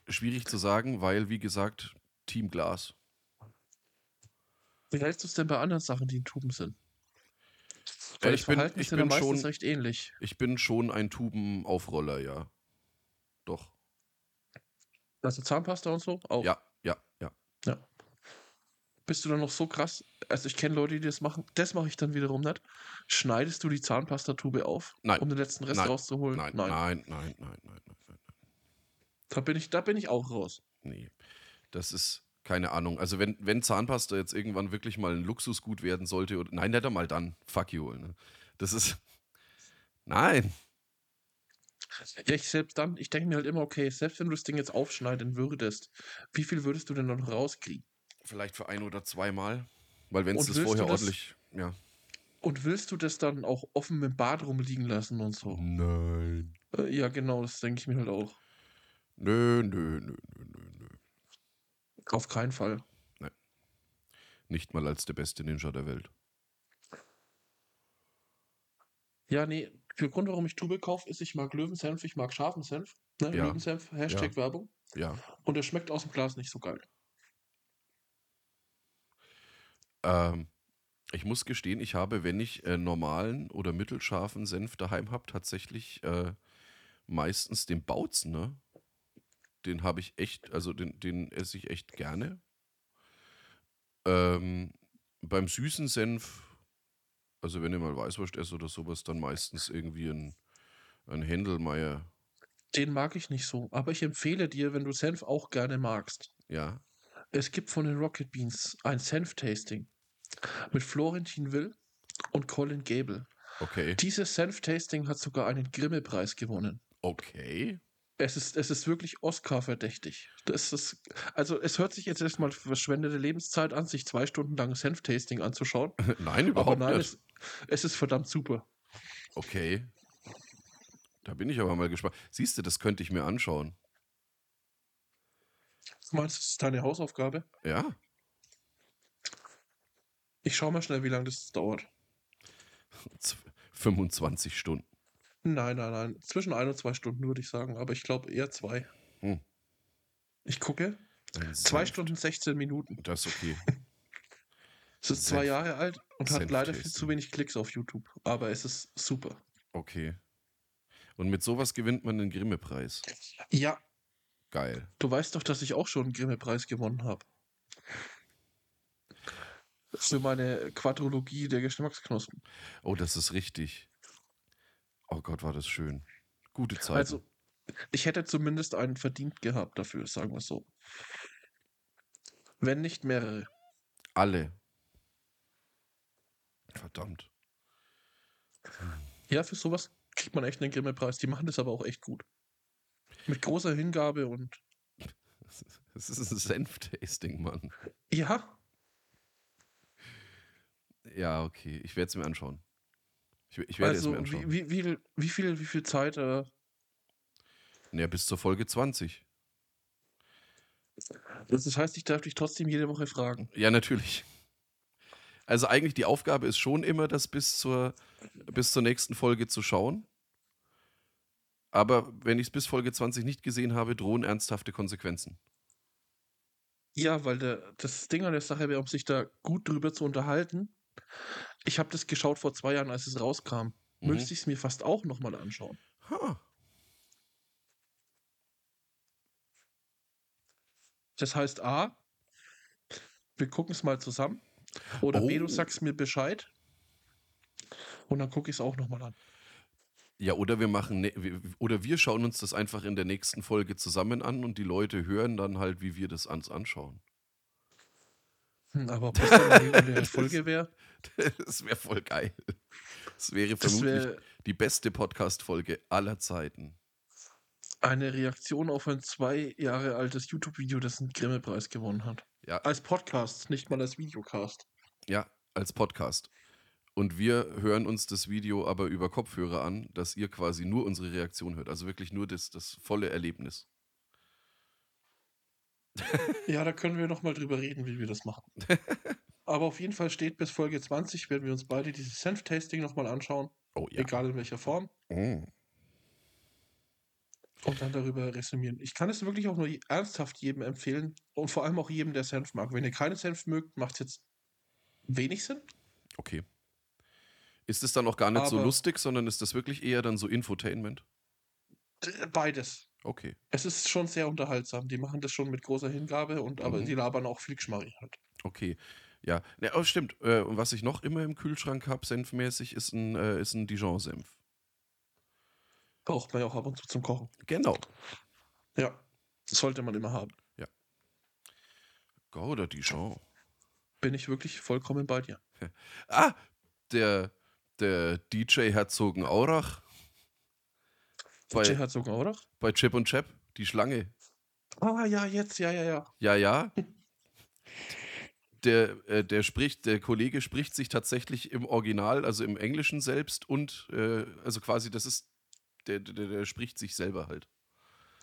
schwierig zu sagen, weil, wie gesagt, Team Glas. Wie hältst du es denn bei anderen Sachen, die in Tuben sind? Äh, Weil ich das bin- ich bin schon- recht ähnlich. Ich bin schon ein Tubenaufroller, ja. Doch. Also Zahnpasta und so auch. Ja, ja. Bist du dann noch so krass? Also ich kenne Leute, die das machen. Das mache ich dann wiederum nicht. Schneidest du die Zahnpastatube auf, Nein. um den letzten Rest Nein. rauszuholen? Nein, nein, nein, nein, nein, nein, nein, nein. Da bin ich, da bin ich auch raus. Nee. Das ist keine Ahnung. Also wenn, wenn Zahnpasta jetzt irgendwann wirklich mal ein Luxusgut werden sollte, oder, nein, nicht einmal dann. Fuck you. Ne? Das ist. Nein. Ja, ich selbst dann, ich denke mir halt immer, okay, selbst wenn du das Ding jetzt aufschneiden würdest, wie viel würdest du denn noch rauskriegen? Vielleicht für ein oder zweimal. Weil wenn es das vorher das- ordentlich. Ja. Und willst du das dann auch offen im Bad rumliegen lassen und so? Nein. Äh, ja, genau, das denke ich mir halt auch. Nö, nö, nö, nö, nö, nö. Auf keinen Fall. Nicht mal als der beste Ninja der Welt. Ja, nee, der Grund, warum ich Tube kaufe, ist, ich mag Löwensenf, ich mag scharfen Senf. Ne? Ja. Löwensenf, Hashtag Werbung. Ja. Und der schmeckt aus dem Glas nicht so geil. Ähm, ich muss gestehen, ich habe, wenn ich äh, normalen oder mittelscharfen Senf daheim habe, tatsächlich äh, meistens den Bautzen, ne? Den habe ich echt, also den, den esse ich echt gerne. Ähm, beim süßen Senf, also wenn ich mal Weißwurst esse oder sowas, dann meistens irgendwie ein, ein Händelmeier. Den mag ich nicht so. Aber ich empfehle dir, wenn du Senf auch gerne magst, Ja, es gibt von den Rocket Beans ein Senf-Tasting mit Florentin Will und Colin Gable. okay. Dieses Senf-Tasting hat sogar einen Grimme-Preis gewonnen. Okay. Es ist, es ist wirklich Oscar-verdächtig. Das ist, also es hört sich jetzt erstmal verschwendete Lebenszeit an, sich zwei Stunden lang Senf-Tasting anzuschauen. Nein, Aber überhaupt nein, nicht. es, es ist verdammt super. Okay. Da bin ich aber mal gespannt. Siehst du, das könnte ich mir anschauen. Du meinst, das ist deine Hausaufgabe? Ja, Ich schau mal schnell, wie lange das dauert. z- 25 Stunden. Nein, nein, nein. Zwischen ein und zwei Stunden würde ich sagen, aber ich glaube eher zwei. Hm. Ich gucke. Ein Zwei Stunden 16 Minuten. Das ist okay. Es ist zwei Senf- Jahre alt und hat leider viel zu wenig Klicks auf YouTube. Aber es ist super. Okay. Und mit sowas gewinnt man den Grimme-Preis. Ja, Geil. du weißt doch, dass ich auch schon einen Grimme-Preis gewonnen habe. Für meine Quadrologie der Geschmacksknospen. Oh, das ist richtig. Oh Gott, war das schön. Gute Zeit. Also, ich hätte zumindest einen verdient gehabt dafür, sagen wir so. Wenn nicht mehrere. Alle. Verdammt. Ja, für sowas kriegt man echt einen Grimme-Preis. Die machen das aber auch echt gut. Mit großer Hingabe und. Das ist ein Senf-Tasting, Mann. Ja, Ja, okay. Ich werde es mir anschauen. Ich, ich werde also es mir anschauen. wie, wie, wie, viel- wie, viel, Zeit? Äh, Ja, bis zur Folge 20. das heißt, ich darf dich trotzdem jede Woche fragen. Ja, natürlich. Also eigentlich die Aufgabe ist schon immer, das bis zur, bis zur nächsten Folge zu schauen. Aber wenn ich es bis Folge 20 nicht gesehen habe, drohen ernsthafte Konsequenzen. Ja, weil der, das Ding an der Sache wäre, um sich da gut drüber zu unterhalten. Ich habe das geschaut vor zwei Jahren, als es rauskam. Mhm. Müsste ich es mir fast auch nochmal anschauen. Ha. Das heißt A, wir gucken es mal zusammen. Oder B, du Oh. sagst mir Bescheid. Und dann gucke ich es auch nochmal an. Ja, oder wir machen ne, oder wir schauen uns das einfach in der nächsten Folge zusammen an und die Leute hören dann halt, wie wir das uns anschauen. Hm, Aber ob das dann eine reguläre Folge wäre, Das wäre voll geil. Das wäre das vermutlich wäre die beste Podcast-Folge aller Zeiten. eine Reaktion auf ein zwei Jahre altes YouTube-Video, das einen Grimme-Preis gewonnen hat. Ja, Als Podcast, nicht mal als Videocast. ja, als Podcast. Und wir hören uns das Video aber über Kopfhörer an, dass ihr quasi nur unsere Reaktion hört. Also wirklich nur das, das volle Erlebnis. Ja, da können wir noch mal drüber reden, wie wir das machen. Aber auf jeden Fall steht bis Folge 20 werden wir uns beide dieses Senf-Tasting noch mal anschauen, Oh ja. egal in welcher Form, Mm. und dann darüber resümieren. Ich kann es wirklich auch nur ernsthaft jedem empfehlen und vor allem auch jedem, der Senf mag. Wenn ihr keine Senf mögt, macht es jetzt wenig Sinn. Okay. Ist es dann auch gar nicht so Aber- lustig, sondern ist das wirklich eher dann so Infotainment? D- Beides. Okay. Es ist schon sehr unterhaltsam. Die machen das schon mit großer Hingabe und aber Mhm. die labern auch viel Geschmarri halt. Okay. Ja, ne, oh, stimmt. Äh, und was ich noch immer im Kühlschrank habe, senfmäßig, ist ein, äh, ist ein Dijon-Senf. Braucht man ja auch ab und zu zum Kochen. Genau. Ja, das sollte man immer haben. Gouda Dijon. Bin ich wirklich vollkommen bei dir. Ah, der, der DJ Herzogenaurach Bei bei, Herzog oder? bei Chip und Chap, die Schlange. Ah ja, jetzt, ja, ja, ja. Ja, ja. Der, äh, der spricht, der Kollege spricht sich tatsächlich im Original, also im Englischen selbst und äh, also quasi, das ist, der, der, der spricht sich selber halt.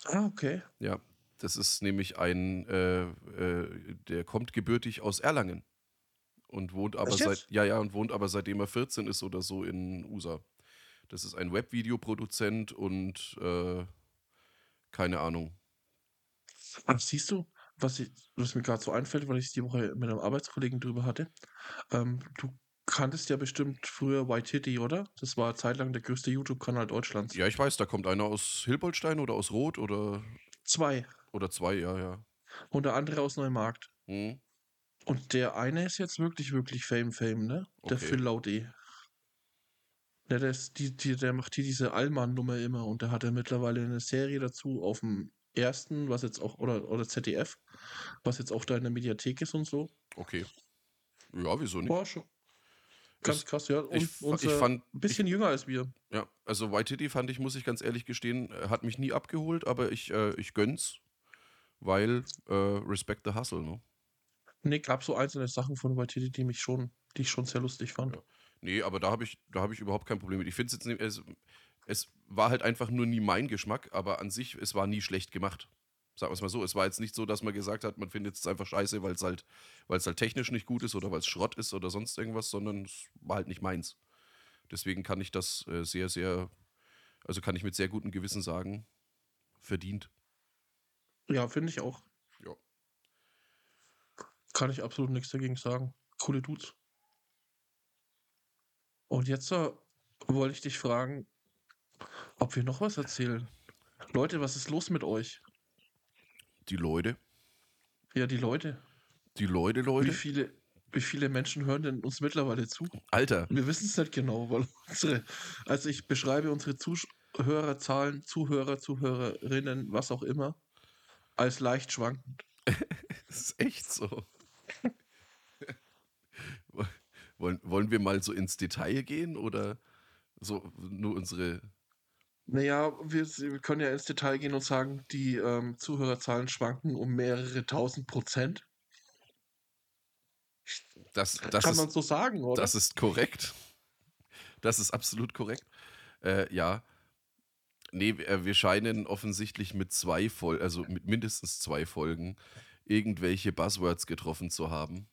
Ah, okay. Ja, das ist nämlich ein, äh, äh, der kommt gebürtig aus Erlangen und wohnt aber seit, ja, ja, und wohnt aber seitdem er 14 ist oder so in USA. Das ist ein Webvideoproduzent und äh, keine Ahnung. Ach, siehst du, was, ich, was mir gerade so einfällt, weil ich es die Woche mit einem Arbeitskollegen drüber hatte. Ähm, du kanntest ja bestimmt früher White Hitty, oder? Das war zeitlang der größte YouTube-Kanal Deutschlands. Ja, ich weiß, da kommt einer aus Hilboldstein oder aus Rot oder, Zwei. oder zwei, ja, ja. Und der andere aus Neumarkt. Hm. Und der eine ist jetzt wirklich, wirklich Fame, Fame, ne? Der Okay. Phil Laude. Ja, der, ist, die, die, der macht hier diese Allmann-Nummer immer und der hatte mittlerweile eine Serie dazu auf dem ersten, was jetzt auch, oder, oder ZDF, was jetzt auch da in der Mediathek ist und so. Okay. Ja, wieso nicht? Boah, schon. Ganz krass, ja. Und ich fa- ich fand- ein bisschen jünger als wir. Ja, also White Titty fand ich, muss ich ganz ehrlich gestehen, hat mich nie abgeholt, aber ich, äh, ich gönn's, weil äh, Respect the Hustle, ne? Nee, gab so einzelne Sachen von White Titty, die mich schon, die ich schon sehr lustig fand. Ja. Nee, aber da habe ich, da hab ich überhaupt kein Problem mit. Ich finde es jetzt nicht, es, es war halt einfach nur nie mein Geschmack, aber an sich, es war nie schlecht gemacht. Sagen wir es mal so, es war jetzt nicht so, dass man gesagt hat, man findet es einfach scheiße, weil es halt, weil's halt technisch nicht gut ist oder weil es Schrott ist oder sonst irgendwas, sondern es war halt nicht meins. Deswegen kann ich das äh, sehr, sehr, also kann ich mit sehr gutem Gewissen sagen, verdient. Ja, finde ich auch. Ja. Kann ich absolut nichts dagegen sagen. Coole Dudes. Und jetzt äh, wollte ich dich fragen, ob wir noch was erzählen. Leute, was ist los mit euch? Die Leute, Ja, die Leute. die Leute, Wie Leute. viele, wie viele Menschen hören denn uns mittlerweile zu? Alter, Wir wissen es nicht genau, weil unsere, also ich beschreibe unsere Zuhörerzahlen, Zuhörer, Zuhörerinnen, was auch immer, als leicht schwankend. das ist echt so. Wollen, wollen wir mal so ins Detail gehen oder so nur unsere. Naja, wir, wir können ja ins Detail gehen und sagen, die ähm, Zuhörerzahlen schwanken um mehrere tausend Prozent. Das, das, Kann ist, man so sagen, oder? das ist korrekt. Das ist absolut korrekt. Äh, ja. Nee, wir, äh, wir scheinen offensichtlich mit zwei Folgen, also mit mindestens zwei Folgen, irgendwelche Buzzwords getroffen zu haben.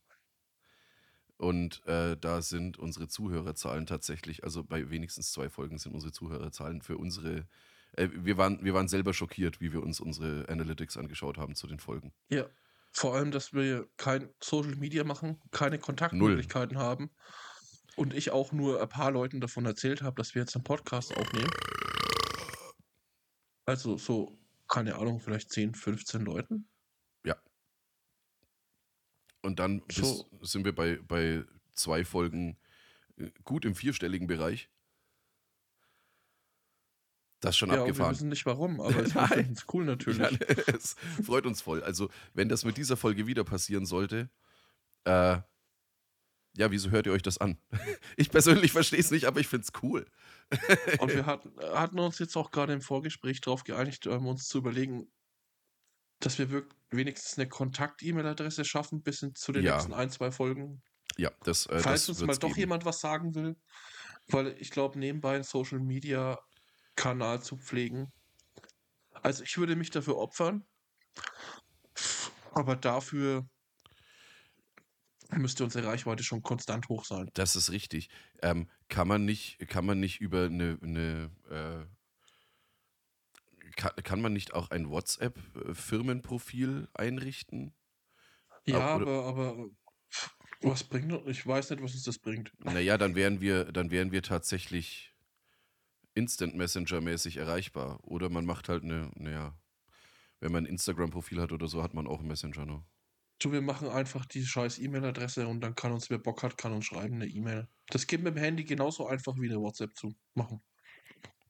Und äh, da sind unsere Zuhörerzahlen tatsächlich, also bei wenigstens zwei Folgen sind unsere Zuhörerzahlen für unsere. Äh, wir, waren, wir waren selber schockiert, wie wir uns unsere Analytics angeschaut haben zu den Folgen. ja. Vor allem, dass wir kein Social Media machen, keine Kontaktmöglichkeiten haben und ich auch nur ein paar Leuten davon erzählt habe, dass wir jetzt einen Podcast aufnehmen. Also so, keine Ahnung, vielleicht 10, 15 Leuten. Und dann bis, sind wir bei, bei zwei Folgen äh, gut im vierstelligen Bereich. Das ist schon Ja, und wir abgefahren. wissen nicht warum, aber es es cool natürlich. Ja, es freut uns voll. Also, wenn das mit dieser Folge wieder passieren sollte, äh, ja, wieso hört ihr euch das an? Ich persönlich verstehe es nicht, aber ich finde es cool. Und wir hatten, hatten uns jetzt auch gerade im Vorgespräch darauf geeinigt, ähm, uns zu überlegen, dass wir wenigstens eine Kontakt-E-Mail-Adresse schaffen, bis hin zu den Ja. nächsten ein, zwei Folgen. Ja, das, äh, Falls das uns mal doch geben. jemand was sagen will, weil ich glaube, nebenbei einen Social-Media-Kanal zu pflegen. Also ich würde mich dafür opfern. Aber dafür müsste unsere Reichweite schon konstant hoch sein. Das ist richtig. Ähm, kann man nicht, kann man nicht über eine, eine äh, kann, kann man nicht auch ein WhatsApp-Firmenprofil einrichten? Ja, aber, aber pff, was bringt das? Ich weiß nicht, was uns das bringt. Naja, dann wären wir, dann wären wir tatsächlich Instant Messenger-mäßig erreichbar. Oder man macht halt eine, naja, wenn man ein Instagram-Profil hat oder so, hat man auch einen Messenger, ne? Du, wir machen einfach die scheiß E-Mail-Adresse und dann kann uns, wer Bock hat, kann uns schreiben eine E-Mail. Das geht mit dem Handy genauso einfach wie eine WhatsApp zu machen.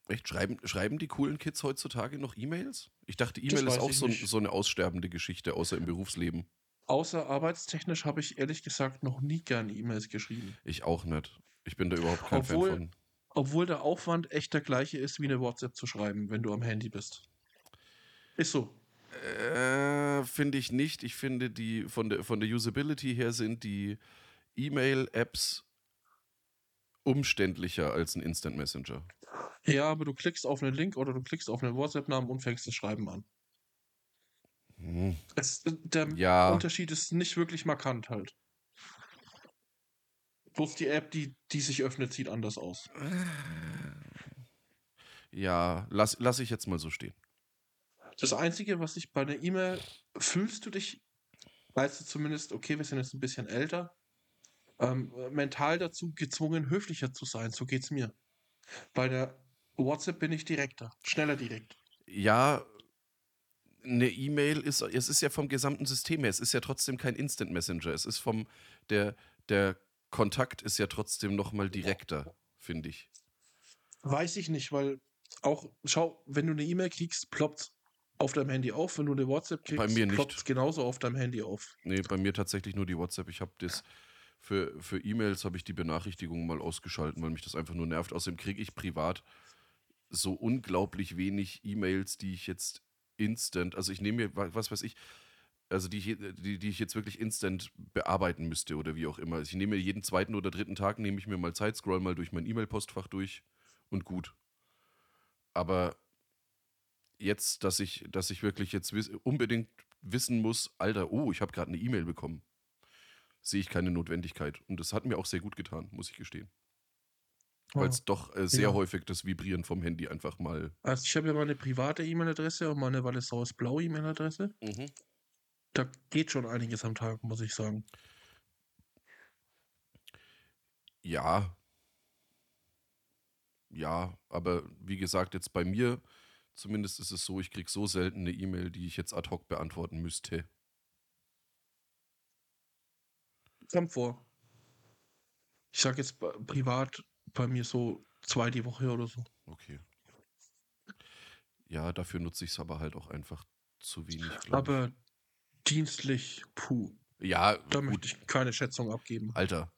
Echt? Schreiben, schreiben die coolen Kids heutzutage noch E-Mails? Ich dachte, E-Mail ist auch so, so eine aussterbende Geschichte, außer im Berufsleben. Außer arbeitstechnisch habe ich ehrlich gesagt noch nie gern E-Mails geschrieben. Ich auch nicht. Ich bin da überhaupt kein Obwohl- Fan von. Obwohl der Aufwand echt der gleiche ist, wie eine WhatsApp zu schreiben, wenn du am Handy bist. Ist so. Äh, finde ich nicht. Ich finde, die von der, von der Usability her sind die E-Mail-Apps umständlicher als ein Instant Messenger. Ja, aber du klickst auf einen Link oder du klickst auf einen WhatsApp-Namen und fängst das Schreiben an. Hm. Es, der Ja. Unterschied ist nicht wirklich markant halt. Bloß die App, die, die sich öffnet, sieht anders aus. Ja, lass, lass ich jetzt mal so stehen. Das Einzige, was ich bei einer E-Mail fühlst du dich, weißt du zumindest, okay, wir sind jetzt ein bisschen älter, ähm, mental dazu gezwungen, höflicher zu sein. So geht's mir. Bei der WhatsApp bin ich direkter, schneller direkt. Ja, eine E-Mail ist, es ist ja vom gesamten System her, es ist ja trotzdem kein Instant Messenger. Es ist vom, der, der Kontakt ist ja trotzdem nochmal direkter, finde ich. Weiß ich nicht, weil auch, schau, wenn du eine E-Mail kriegst, ploppt auf deinem Handy auf. Wenn du eine WhatsApp kriegst, Bei mir nicht. ploppt genauso auf deinem Handy auf. Nee, bei mir tatsächlich nur die WhatsApp. Ich habe das für, für E-Mails habe ich die Benachrichtigungen mal ausgeschalten, weil mich das einfach nur nervt. Außerdem kriege ich privat so unglaublich wenig E-Mails, die ich jetzt instant, also ich nehme mir, wa- was weiß ich, also die, die, die ich jetzt wirklich instant bearbeiten müsste oder wie auch immer. Ich nehme mir jeden zweiten oder dritten Tag, nehme ich mir mal Zeit, scroll mal durch mein E-Mail-Postfach durch und gut. Aber jetzt, dass ich, dass ich wirklich jetzt wiss, unbedingt wissen muss, Alter, oh, ich habe gerade eine E-Mail bekommen, sehe ich keine Notwendigkeit. Und das hat mir auch sehr gut getan, muss ich gestehen. Weil es doch äh, sehr Ja. häufig das Vibrieren vom Handy einfach mal. Also ich habe ja meine private E-Mail-Adresse und meine Wallisauers Blau E-Mail-Adresse. Da geht schon einiges am Tag, muss ich sagen. Ja. Ja, aber wie gesagt, jetzt bei mir zumindest ist es so, ich kriege so selten eine E-Mail, die ich jetzt ad hoc beantworten müsste. Kommt vor. Ich sag jetzt privat bei mir so zwei die Woche oder so. Okay. Ja, dafür nutze ich es aber halt auch einfach zu wenig, glaube ich. Aber dienstlich, puh, Ja, da gut, möchte ich keine Schätzung abgeben. Alter.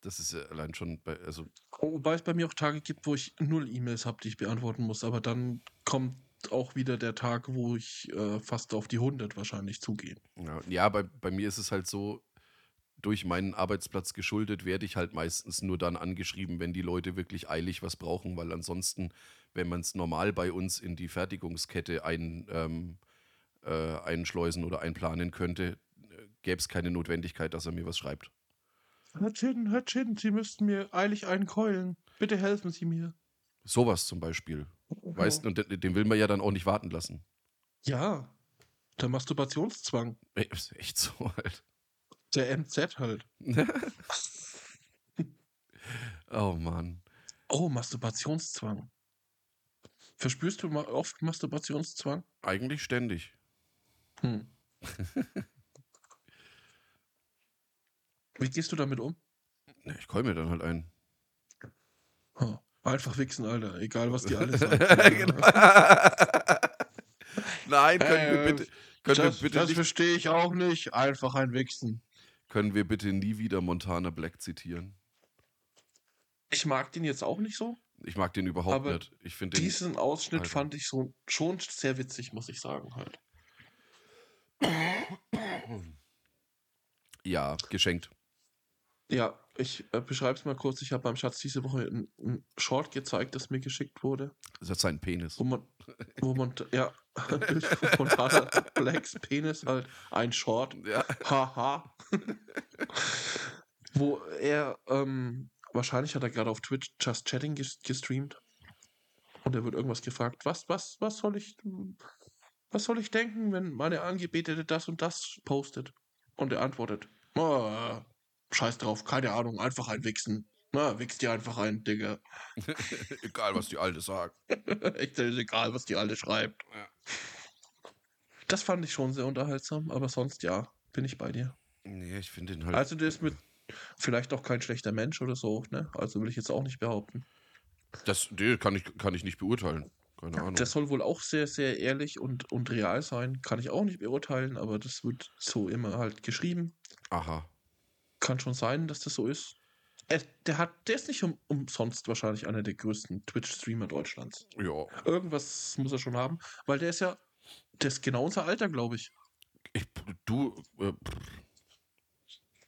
Das ist ja allein schon bei, also Wobei es bei mir auch Tage gibt, wo ich null E-Mails habe, die ich beantworten muss. Aber dann kommt auch wieder der Tag, wo ich äh, fast auf die 100 wahrscheinlich zugehe. Ja, ja bei, bei mir ist es halt so, durch meinen Arbeitsplatz geschuldet, werde ich halt meistens nur dann angeschrieben, wenn die Leute wirklich eilig was brauchen, weil ansonsten, wenn man es normal bei uns in die Fertigungskette ein, ähm, äh, einschleusen oder einplanen könnte, gäbe es keine Notwendigkeit, dass er mir was schreibt. Herr Chin, Herr Chin, Sie müssten mir eilig einen keulen. Bitte helfen Sie mir. Sowas zum Beispiel. Weißt du, und den, den will man ja dann auch nicht warten lassen. Ja, der Masturbationszwang. Ey, ist echt so halt. Der MZ halt. Oh Mann. Oh, Masturbationszwang. Verspürst du ma oft Masturbationszwang? Eigentlich ständig. Hm. Wie gehst du damit um? Ja, Ich call mir dann halt ein. Hm. Einfach wichsen, Alter. Egal, was die alle sagen. Genau. Nein, können wir Äh, bitte, können das wir bitte das verstehe ich auch nicht. Einfach ein Wichsen. können wir bitte nie wieder Montana Black zitieren? Ich mag den jetzt auch nicht so. Ich mag den überhaupt Aber nicht. Ich den. Diesen Ausschnitt Alter. fand ich so schon sehr witzig, muss ich sagen halt. Ja, geschenkt. Ja, ich äh, beschreibe es mal kurz. Ich habe beim Schatz diese Woche ein, Short gezeigt, das mir geschickt wurde, Das hat seinen Penis. wo man, wo man, ja, von Hannah Blacks Penis halt ein Short. Ja. Haha. Wo er, ähm, wahrscheinlich hat er gerade auf Twitch Just Chatting ges gestreamt. Und er wird irgendwas gefragt, was, was, was soll ich, was soll ich denken, wenn meine Angebetete das und das postet? Und er antwortet, "Ah, scheiß drauf, keine Ahnung, einfach einwichsen. Na, wichst dir einfach ein, Digga. Egal, was die Alte sagt. Echt, ist egal, was die Alte schreibt. Ja. Das fand ich schon sehr unterhaltsam, aber sonst ja, bin ich bei dir. Nee, ich finde den halt. Also der ist mit vielleicht auch kein schlechter Mensch oder so, ne? Also will ich jetzt auch nicht behaupten. das nee, kann, ich, kann ich nicht beurteilen. Keine Ahnung. Das soll wohl auch sehr, sehr ehrlich und, und real sein. Kann ich auch nicht beurteilen, aber das wird so immer halt geschrieben. Aha. Kann schon sein, dass das so ist. Er, der, hat, der ist nicht um, umsonst wahrscheinlich einer der größten Twitch-Streamer Deutschlands. Ja. Irgendwas muss er schon haben, weil der ist ja, der ist genau unser Alter, glaube ich. Ich, du. Äh,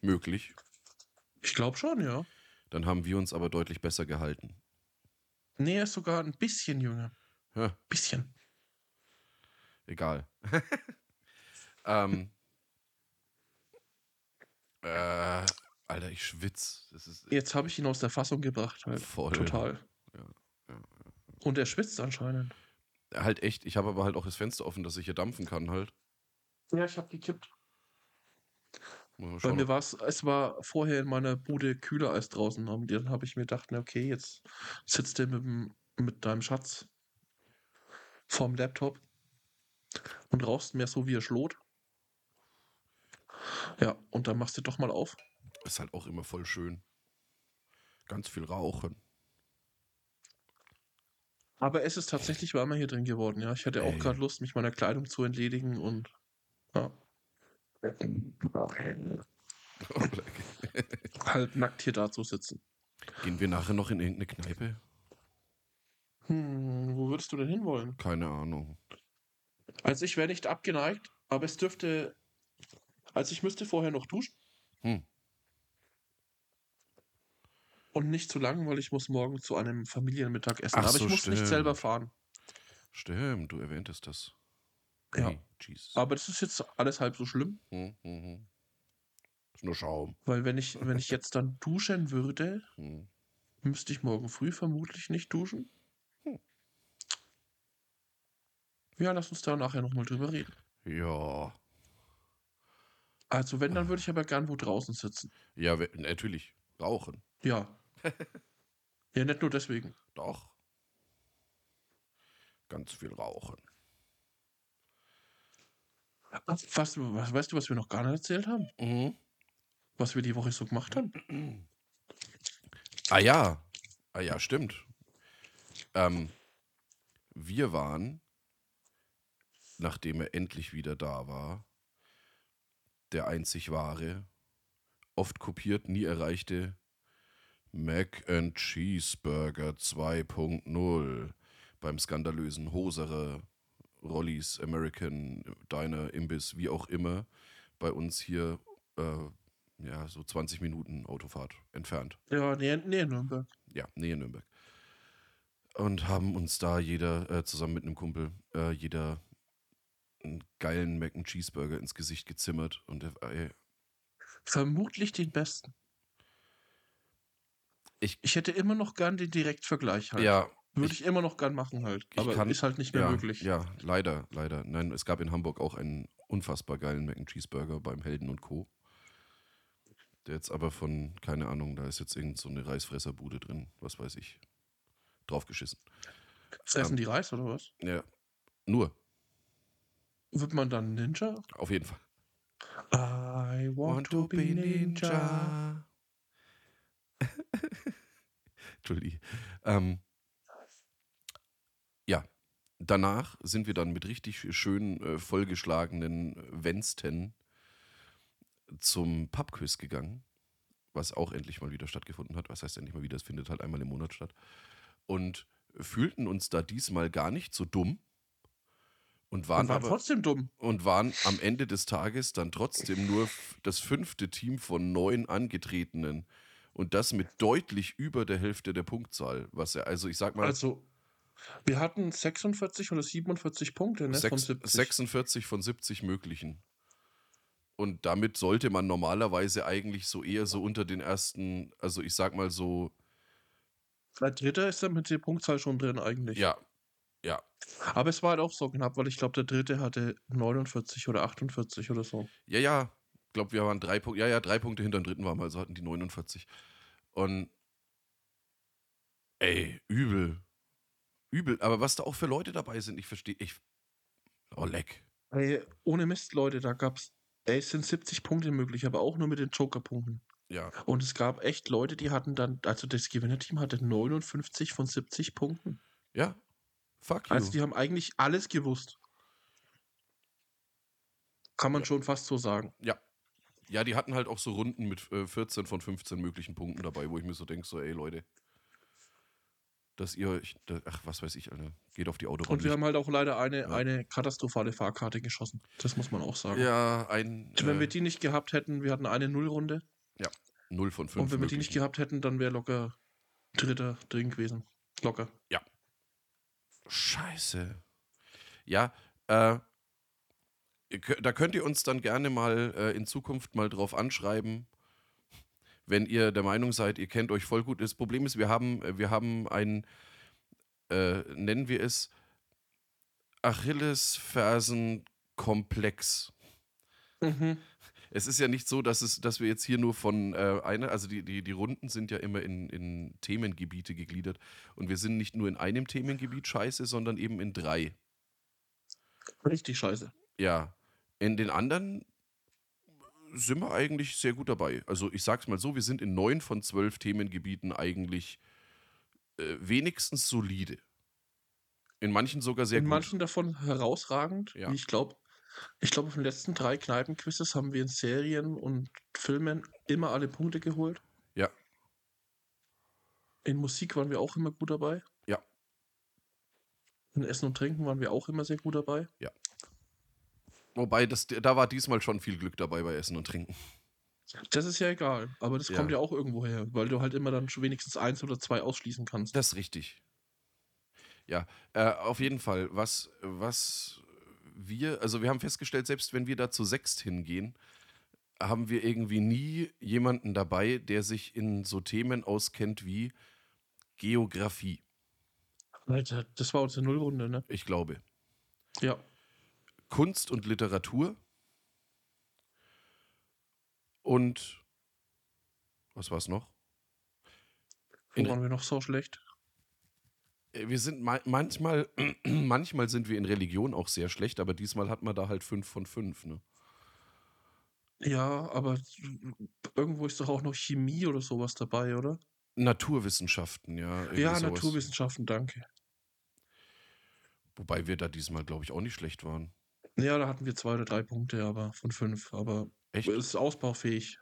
möglich. Ich glaube schon, ja. Dann haben wir uns aber deutlich besser gehalten. Nee, er ist sogar ein bisschen jünger. Ja, Bisschen. egal. ähm. Äh, Alter, ich schwitz. Das ist Jetzt habe ich ihn aus der Fassung gebracht, halt. voll. Total. Ja, ja, Und er schwitzt anscheinend. Halt echt. Ich habe aber halt auch das Fenster offen, dass ich hier dampfen kann halt. Ja, ich habe gekippt. Bei mir war es, es war vorher in meiner Bude kühler als draußen. Und dann habe ich mir gedacht, na okay, jetzt sitzt du mit, dem- mit deinem Schatz vorm Laptop und rauchst mehr so wie er schlot. Ja, und dann machst du doch mal auf. Ist halt auch immer voll schön. Ganz viel rauchen. Aber es ist tatsächlich warmer hier drin geworden, ja. Ich hatte auch gerade Lust, mich meiner Kleidung zu entledigen und ja. halt nackt hier da zu sitzen. Gehen wir nachher noch in irgendeine Kneipe? Hm, wo würdest du denn hinwollen? Keine Ahnung. Also ich wäre nicht abgeneigt, aber es dürfte. Also ich müsste vorher noch duschen. Hm. Und nicht zu lang, weil ich muss morgen zu einem Familienmittag essen. Ach aber so, ich muss nicht stimmt. selber fahren. Stimmt, du erwähntest das. Ja. Hey. Aber das ist jetzt alles halb so schlimm, Hm, hm, hm. Ist nur Schaum. weil wenn ich, wenn ich jetzt dann duschen würde, Hm. müsste ich morgen früh vermutlich nicht duschen. Hm. Ja, lass uns da nachher nochmal drüber reden. Ja. Also wenn, dann würde ich aber gern wo draußen sitzen. Ja, natürlich. Rauchen. Ja. ja, nicht nur deswegen. Doch. Ganz viel rauchen. Was, was, weißt du, was wir noch gar nicht erzählt haben? Mhm. Was wir die Woche so gemacht haben? Ah ja. Ah ja, stimmt. Ähm, wir waren, nachdem er endlich wieder da war, der einzig wahre, oft kopiert, nie erreichte Mac and Cheeseburger 2.0 beim skandalösen Hoserer Rollis American Diner Imbiss, wie auch immer, bei uns hier äh, ja so 20 Minuten Autofahrt entfernt. Ja, nee, nee, Nürnberg. Ja, Nähe Nürnberg. Und haben uns da jeder, äh, zusammen mit einem Kumpel, äh, jeder einen geilen Mac and Cheeseburger ins Gesicht gezimmert. Und der, ey, Vermutlich den besten. Ich- ich hätte immer noch gern den Direktvergleich halt. ja, Würde ich, immer noch gern machen halt. ich Aber kann- ist halt nicht mehr ja, möglich. Ja, leider, leider. Nein, es gab in Hamburg auch einen unfassbar geilen Mac and Cheeseburger beim Helden und Co. Der jetzt aber von, keine Ahnung, da ist jetzt irgend so eine Reisfresserbude drin, was weiß ich. Draufgeschissen. Fressen die Reis oder was? Ja, nur, Wird man dann Ninja? auf jeden Fall. I want, to be ninja. Entschuldigung. Ähm, ja, danach sind wir dann mit richtig schön äh, vollgeschlagenen Wensten zum Pubquiz gegangen, was auch endlich mal wieder stattgefunden hat. Was heißt endlich mal wieder? Es findet halt einmal im Monat statt. Und fühlten uns da diesmal gar nicht so dumm und waren Und war aber trotzdem dumm. und waren am Ende des Tages dann trotzdem nur das fünfte Team von neun Angetretenen. Und das mit deutlich über der Hälfte der Punktzahl. Was ja, also ich sag mal, Also, Wir hatten 46 oder 47 Punkte, ne? von Sechs, 70. 46 von 70 möglichen. Und damit sollte man normalerweise eigentlich so eher so unter den ersten, also ich sag mal so, Der dritte ist dann mit der Punktzahl schon drin eigentlich. ja, ja, Aber es war halt auch so knapp, weil ich glaube, der dritte hatte 49 oder 48 oder so. ja, ja, ich glaube, wir waren drei Punkte, ja, ja, drei Punkte hinter dem dritten waren wir, also hatten die 49. Und ey, übel. Übel. Aber was da auch für Leute dabei sind, ich verstehe, ich, oh, leck. Ey, ohne Mist, Leute, da gab's, ey, es sind 70 Punkte möglich, aber auch nur mit den Joker-Punkten. Ja, Und es gab echt Leute, die hatten dann, also das Gewinnerteam hatte 59 von 70 Punkten. ja, fuck you. Also die haben eigentlich alles gewusst. Kann man schon fast so sagen. Ja. Ja, die hatten halt auch so Runden mit äh, 14 von 15 möglichen Punkten dabei, wo ich mir so denke, so, ey Leute, dass ihr euch, ach, was weiß ich, Alter, geht auf die Autobahn. Und wir haben halt auch leider eine, Ja. eine katastrophale Fahrkarte geschossen. Das muss man auch sagen. ja, ein Wenn wir äh, die nicht gehabt hätten, wir hatten eine Nullrunde. 0 von 5 Und wenn wir die nicht gehabt hätten, dann wäre locker dritter drin gewesen. Locker. Scheiße. Ja, äh, da könnt ihr uns dann gerne mal äh, in Zukunft mal drauf anschreiben, wenn ihr der Meinung seid, ihr kennt euch voll gut. Das Problem ist, wir haben, wir haben ein, äh, nennen wir es, Achillesfersenkomplex. Mhm. Es ist ja nicht so, dass, es, dass wir jetzt hier nur von äh, einer, also die, die, die Runden sind ja immer in, in Themengebiete gegliedert. Und wir sind nicht nur in einem Themengebiet scheiße, sondern eben in drei. Richtig scheiße. Ja. In den anderen sind wir eigentlich sehr gut dabei. Also ich sag's mal so, wir sind in neun von zwölf Themengebieten eigentlich äh, wenigstens solide. In manchen sogar sehr In gut. manchen davon herausragend. Ja. Ich glaube, ich glaube, auf den letzten drei Kneipenquizzes haben wir in Serien und Filmen immer alle Punkte geholt. Ja. In Musik waren wir auch immer gut dabei. Ja. In Essen und Trinken waren wir auch immer sehr gut dabei. Wobei, das, da war diesmal schon viel Glück dabei bei Essen und Trinken. Das ist ja egal, aber das Ja. kommt ja auch irgendwo her, weil du halt immer dann schon wenigstens eins oder zwei ausschließen kannst. Das ist richtig. Ja, äh, auf jeden Fall. Was, was wir, also wir haben festgestellt, selbst wenn wir da zu sechst hingehen, haben wir irgendwie nie jemanden dabei, der sich in so Themen auskennt wie Geografie. Alter, das war unsere Nullrunde, ne? Ich glaube. Ja. Kunst und Literatur. Und was war es noch? Wo In- waren wir noch so schlecht? Wir sind ma manchmal, manchmal sind wir in Religion auch sehr schlecht, aber diesmal hat man da halt fünf von fünf. Ne? Ja, aber irgendwo ist doch auch noch Chemie oder sowas dabei, oder? Naturwissenschaften, ja. ja, sowas. Naturwissenschaften, danke. Wobei wir da diesmal, glaube ich, auch nicht schlecht waren. Ja, da hatten wir zwei oder drei Punkte, aber von fünf. Aber Echt? es ist ausbaufähig.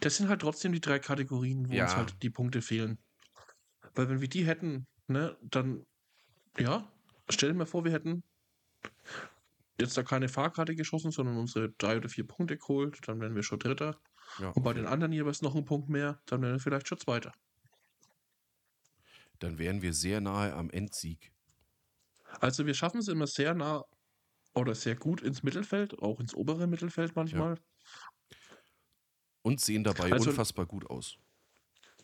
Das sind halt trotzdem die drei Kategorien, wo Ja. uns halt die Punkte fehlen. Weil wenn wir die hätten, ne, dann, ja, stell dir mal vor, wir hätten jetzt da keine Fahrkarte geschossen, sondern unsere drei oder vier Punkte geholt, dann wären wir schon Dritter. Ja, Und bei okay. den anderen jeweils noch einen Punkt mehr, dann wären wir vielleicht schon Zweiter. Dann wären wir sehr nahe am Endsieg. Also wir schaffen es immer sehr nah oder sehr gut ins Mittelfeld, auch ins obere Mittelfeld manchmal. Und sehen dabei Also- unfassbar gut aus.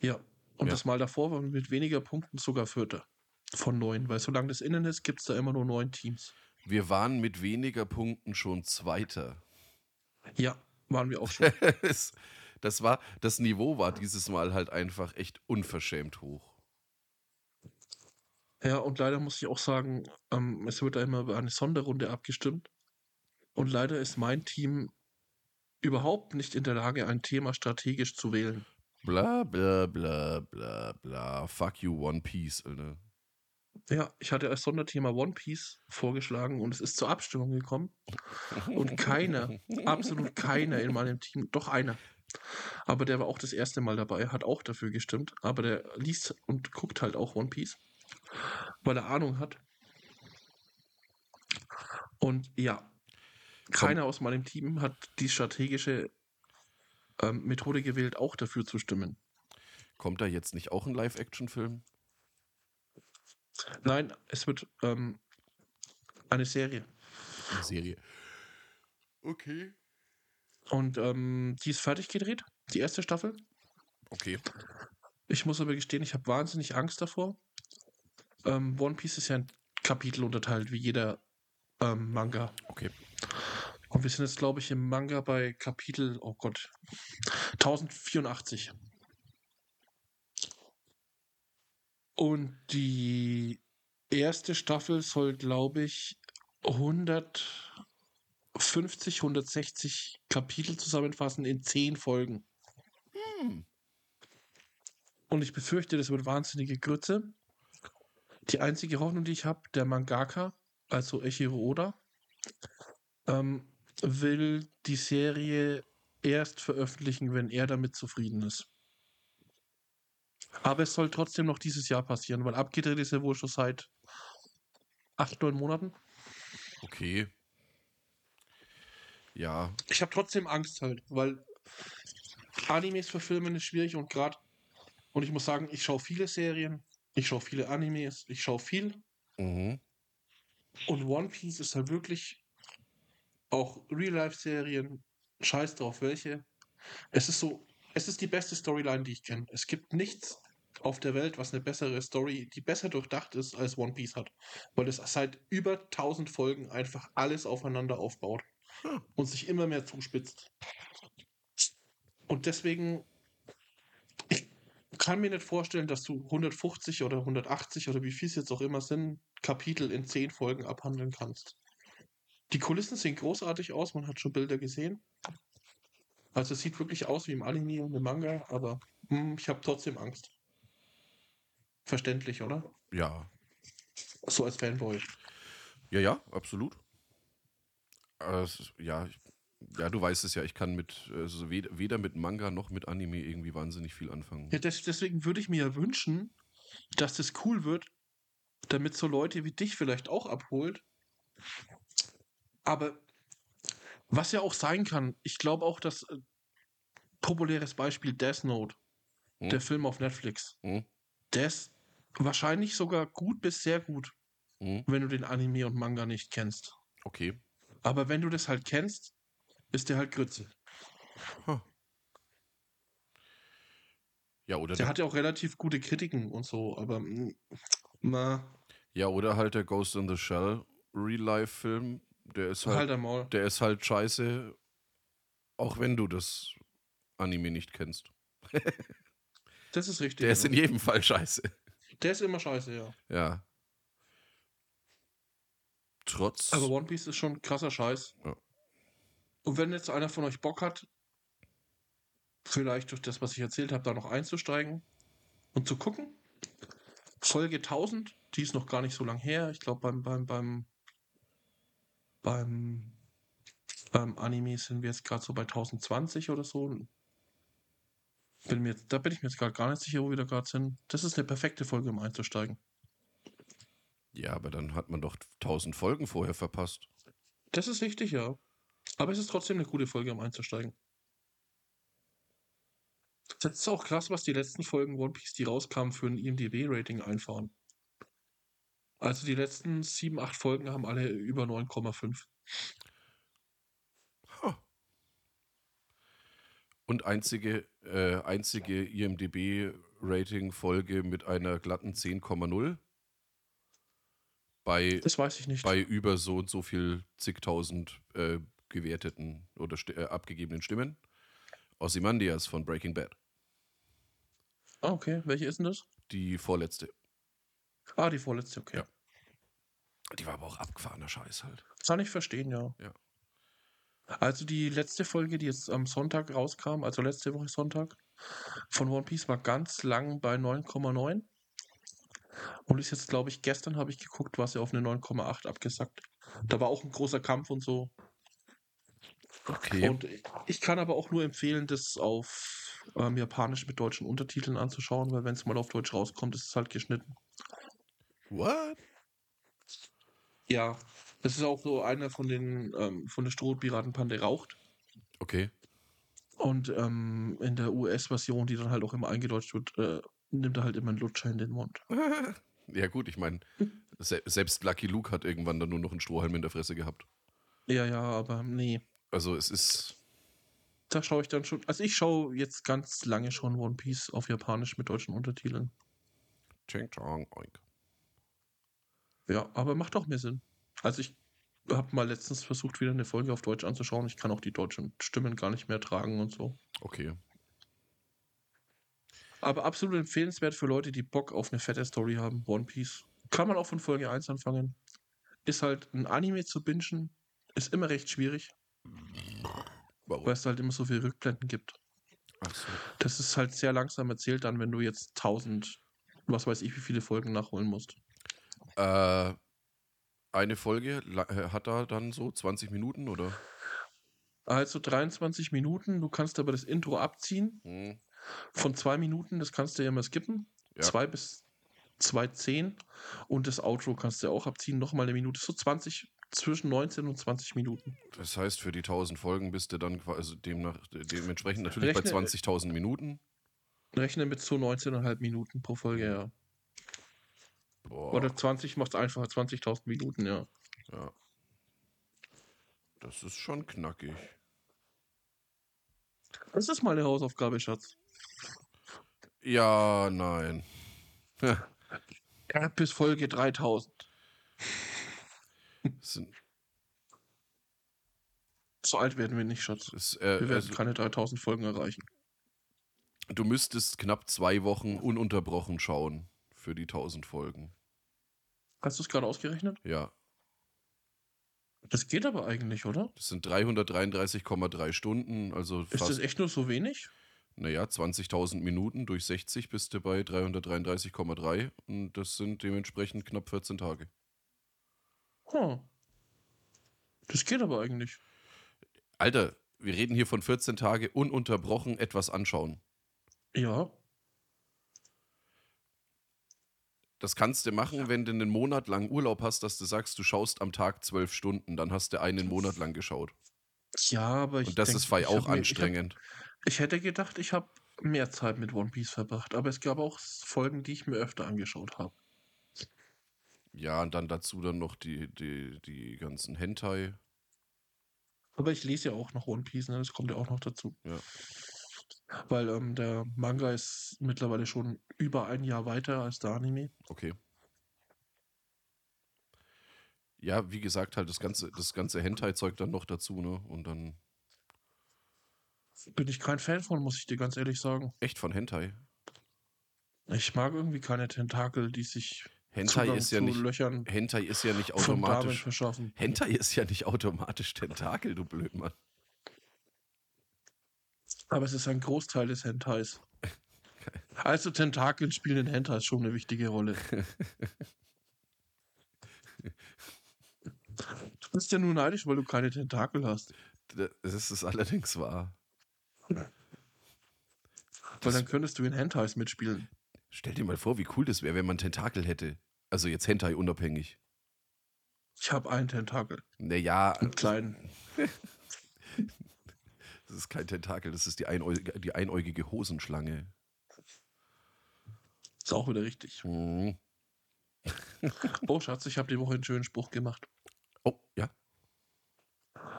Ja. Und Ja. das Mal davor waren wir mit weniger Punkten sogar Vierter von neun, weil solange das innen ist, gibt es da immer nur neun Teams. Wir waren mit weniger Punkten schon Zweiter. Ja, waren wir auch schon. Das, war, das Niveau war dieses Mal halt einfach echt unverschämt hoch. ja, und leider muss ich auch sagen, ähm, es wird da immer über eine Sonderrunde abgestimmt. Und leider ist mein Team überhaupt nicht in der Lage, ein Thema strategisch zu wählen. Bla bla bla bla bla. Fuck you, One Piece, Alter. Ja, ich hatte als Sonderthema One Piece vorgeschlagen und es ist zur Abstimmung gekommen. Und keiner, absolut keiner in meinem Team, doch einer, aber der war auch das erste Mal dabei, hat auch dafür gestimmt, aber der liest und guckt halt auch One Piece, weil er Ahnung hat. Und ja, keiner aus meinem Team hat die strategische ähm, Methode gewählt, auch dafür zu stimmen. Kommt da jetzt nicht auch ein Live-Action-Film? Nein, es wird ähm, eine Serie. Eine Serie. Okay. Und ähm, die ist fertig gedreht, die erste Staffel. Okay. Ich muss aber gestehen, ich habe wahnsinnig Angst davor. Ähm, One Piece ist ja in Kapitel unterteilt, wie jeder ähm, Manga. Okay. Und wir sind jetzt, glaube ich, im Manga bei Kapitel, oh Gott, 1084. Und die erste Staffel soll, glaube ich, 150, 160 Kapitel zusammenfassen in 10 Folgen. Hm. Und ich befürchte, das wird wahnsinnige Grütze. Die einzige Hoffnung, die ich habe, der Mangaka, also Echiro Oda, ähm, will die Serie erst veröffentlichen, wenn er damit zufrieden ist. Aber es soll trotzdem noch dieses Jahr passieren, weil abgedreht ist er wohl schon seit acht, neun Monaten. Okay. Ja. Ich habe trotzdem Angst halt, weil Animes verfilmen ist schwierig und gerade, und ich muss sagen, ich schaue viele Serien, ich schaue viele Animes, ich schaue viel. Mhm. Und One Piece ist halt wirklich auch Real-Life-Serien, scheiß drauf welche. Es ist so, es ist die beste Storyline, die ich kenne. Es gibt nichts auf der Welt, was eine bessere Story, die besser durchdacht ist, als One Piece hat. Weil es seit über 1000 Folgen einfach alles aufeinander aufbaut Hm. und sich immer mehr zuspitzt. Und deswegen, ich kann mir nicht vorstellen, dass du 150 oder 180 oder wie viel es jetzt auch immer sind, Kapitel in 10 Folgen abhandeln kannst. Die Kulissen sehen großartig aus, man hat schon Bilder gesehen. Also es sieht wirklich aus wie im Anime und im Manga, aber hm, ich habe trotzdem Angst. Verständlich, oder? Ja. So als Fanboy. Ja, ja, absolut. Ist- ja, ich, ja, du weißt es ja, ich kann mit, also weder, mit Manga noch mit Anime irgendwie wahnsinnig viel anfangen. Ja, des, deswegen würde ich mir ja wünschen, dass das cool wird, damit so Leute wie dich vielleicht auch abholt. Aber was ja auch sein kann, ich glaube auch, dass äh, populäres Beispiel Death Note, Hm. der Film auf Netflix, Hm? der ist wahrscheinlich sogar gut bis sehr gut, Hm? wenn du den Anime und Manga nicht kennst. Okay. Aber wenn du das halt kennst, ist der halt Grütze. Huh. Ja, oder Der der, hat ja auch relativ gute Kritiken und so, aber mm, na, ja, oder halt der Ghost in the Shell Real-Life-Film, der ist halt, halt der ist halt scheiße, auch wenn du das Anime nicht kennst. Das ist richtig. Der ist ja. in jedem Fall scheiße. Der ist immer scheiße, ja. Ja. Trotz. Aber One Piece ist schon krasser Scheiß. Ja. Und wenn jetzt einer von euch Bock hat, vielleicht durch das, was ich erzählt habe, da noch einzusteigen und zu gucken, Folge 1000, die ist noch gar nicht so lang her. Ich glaube, beim, beim, beim, beim ähm, Anime sind wir jetzt gerade so bei 1020 oder so. Bin mir da bin ich mir jetzt gerade gar nicht sicher, wo wir da gerade sind. Das ist eine perfekte Folge, um einzusteigen. ja, aber dann hat man doch tausend Folgen vorher verpasst. Das ist richtig, ja. Aber es ist trotzdem eine gute Folge, um einzusteigen. Das ist auch krass, was die letzten Folgen One Piece, die rauskamen, für ein IMDb-Rating einfahren. Also die letzten sieben, acht Folgen haben alle über 9,5. Huh. Und einzige, äh, einzige IMDB-Rating-Folge mit einer glatten 10,0 bei, Das weiß ich nicht. bei über so und so viel zigtausend äh, gewerteten oder sti äh, abgegebenen Stimmen. Ozymandias von Breaking Bad. ah, okay. Welche ist denn das? Die vorletzte. Ah, die vorletzte, okay. Ja. Die war aber auch abgefahrener Scheiß halt. Kann ich verstehen, ja. Ja. Also die letzte Folge, die jetzt am Sonntag rauskam, also letzte Woche Sonntag, von One Piece war ganz lang bei 9,9. Und ist jetzt, glaube ich, gestern habe ich geguckt, war sie auf eine 9,8 abgesackt. Da war auch ein großer Kampf und so. Okay. Und ich kann aber auch nur empfehlen, das auf ähm, Japanisch mit deutschen Untertiteln anzuschauen, weil wenn es mal auf Deutsch rauskommt, ist es halt geschnitten. What? Ja, das ist auch so einer von den ähm, von der Strohpiratenpande raucht. Okay. Und ähm, in der US-Version, die dann halt auch immer eingedeutscht wird, äh, nimmt er halt immer einen Lutscher in den Mund. Ja, gut, ich meine, se selbst Lucky Luke hat irgendwann dann nur noch einen Strohhalm in der Fresse gehabt. Ja, ja, aber nee. Also es ist. Da schaue ich dann schon. Also ich schaue jetzt ganz lange schon One Piece auf Japanisch mit deutschen Untertiteln. Ching chong, oink. Ja, aber macht auch mehr Sinn. Also ich habe mal letztens versucht, wieder eine Folge auf Deutsch anzuschauen. Ich kann auch die deutschen Stimmen gar nicht mehr tragen und so. Okay. Aber absolut empfehlenswert für Leute, die Bock auf eine fette Story haben. One Piece. Kann man auch von Folge 1 anfangen. Ist halt ein Anime zu bingen. Ist immer recht schwierig, Warum? weil es halt immer so viele Rückblenden gibt. Ach so. Das ist halt sehr langsam erzählt dann, wenn du jetzt 1000, was weiß ich, wie viele Folgen nachholen musst. Äh, eine Folge äh, hat da dann so 20 Minuten oder? Also 23 Minuten, du kannst aber das Intro abziehen Hm. von zwei Minuten, das kannst du ja immer skippen. Ja. Zwei bis 2,10 und das Outro kannst du auch abziehen, nochmal eine Minute. So 20, zwischen 19 und 20 Minuten. Das heißt, für die 1000 Folgen bist du dann quasi demnach, dementsprechend natürlich bei Rechne- 20.000 Minuten. Rechne mit so 19,5 Minuten pro Folge, ja. Boah, Oder 20 macht es einfacher, 20.000 Minuten, ja. ja. Das ist schon knackig. Das ist meine Hausaufgabe, Schatz. Ja, nein. Ja, bis Folge 3000. Das sind, So alt werden wir nicht, Schatz. das, äh, Wir werden also, keine 3000 Folgen erreichen. du müsstest knapp zwei Wochen ununterbrochen schauen für die 1000 Folgen. Hast du es gerade ausgerechnet? Ja, Das geht aber eigentlich, oder? das sind 333,3 Stunden, also Ist das echt nur so wenig? naja, 20.000 Minuten durch 60 bist du bei 333,3 und das sind dementsprechend knapp 14 Tage. Hm. Das geht aber eigentlich. Alter, wir reden hier von 14 Tage ununterbrochen etwas anschauen. Ja. Das kannst du machen, wenn du einen Monat lang Urlaub hast, dass du sagst, du schaust am Tag zwölf Stunden, dann hast du einen Monat lang geschaut. Ja, aber ich. Und das denk, ist ich auch mir- anstrengend. Ich, hab, ich hätte gedacht, ich habe mehr Zeit mit One Piece verbracht. Aber es gab auch Folgen, die ich mir öfter angeschaut habe. Ja, und dann dazu dann noch die, die, die ganzen Hentai. Aber ich lese ja auch noch One Piece, ne? das kommt ja auch noch dazu. Ja. Weil ähm, der Manga ist mittlerweile schon über ein Jahr weiter als der Anime. Okay. Ja, wie gesagt, halt das ganze, das ganze Hentai-Zeug dann noch dazu, ne? Und dann Bin ich kein Fan von, muss ich dir ganz ehrlich sagen. echt von Hentai. Ich mag irgendwie keine Tentakel, die sich Hentai Zugang ist ja nicht. Löchern Hentai ist ja nicht automatisch. verschaffen. Hentai ist ja nicht automatisch Tentakel, du Blödmann. Aber es ist ein Großteil des Hentais. Also Tentakel spielen in Hentais schon eine wichtige Rolle. Du bist ja nur neidisch, weil du keine Tentakel hast. Das ist allerdings wahr. Weil dann könntest du in Hentais mitspielen. Stell dir mal vor, wie cool das wäre, wenn man Tentakel hätte. Also jetzt Hentai unabhängig. Ich habe einen Tentakel. Naja, Einen kleinen. das ist kein Tentakel, das ist die, einäugige, die einäugige Hosenschlange. Ist auch wieder richtig. Mhm. Oh, Schatz, ich habe die Woche einen schönen Spruch gemacht. Oh, ja.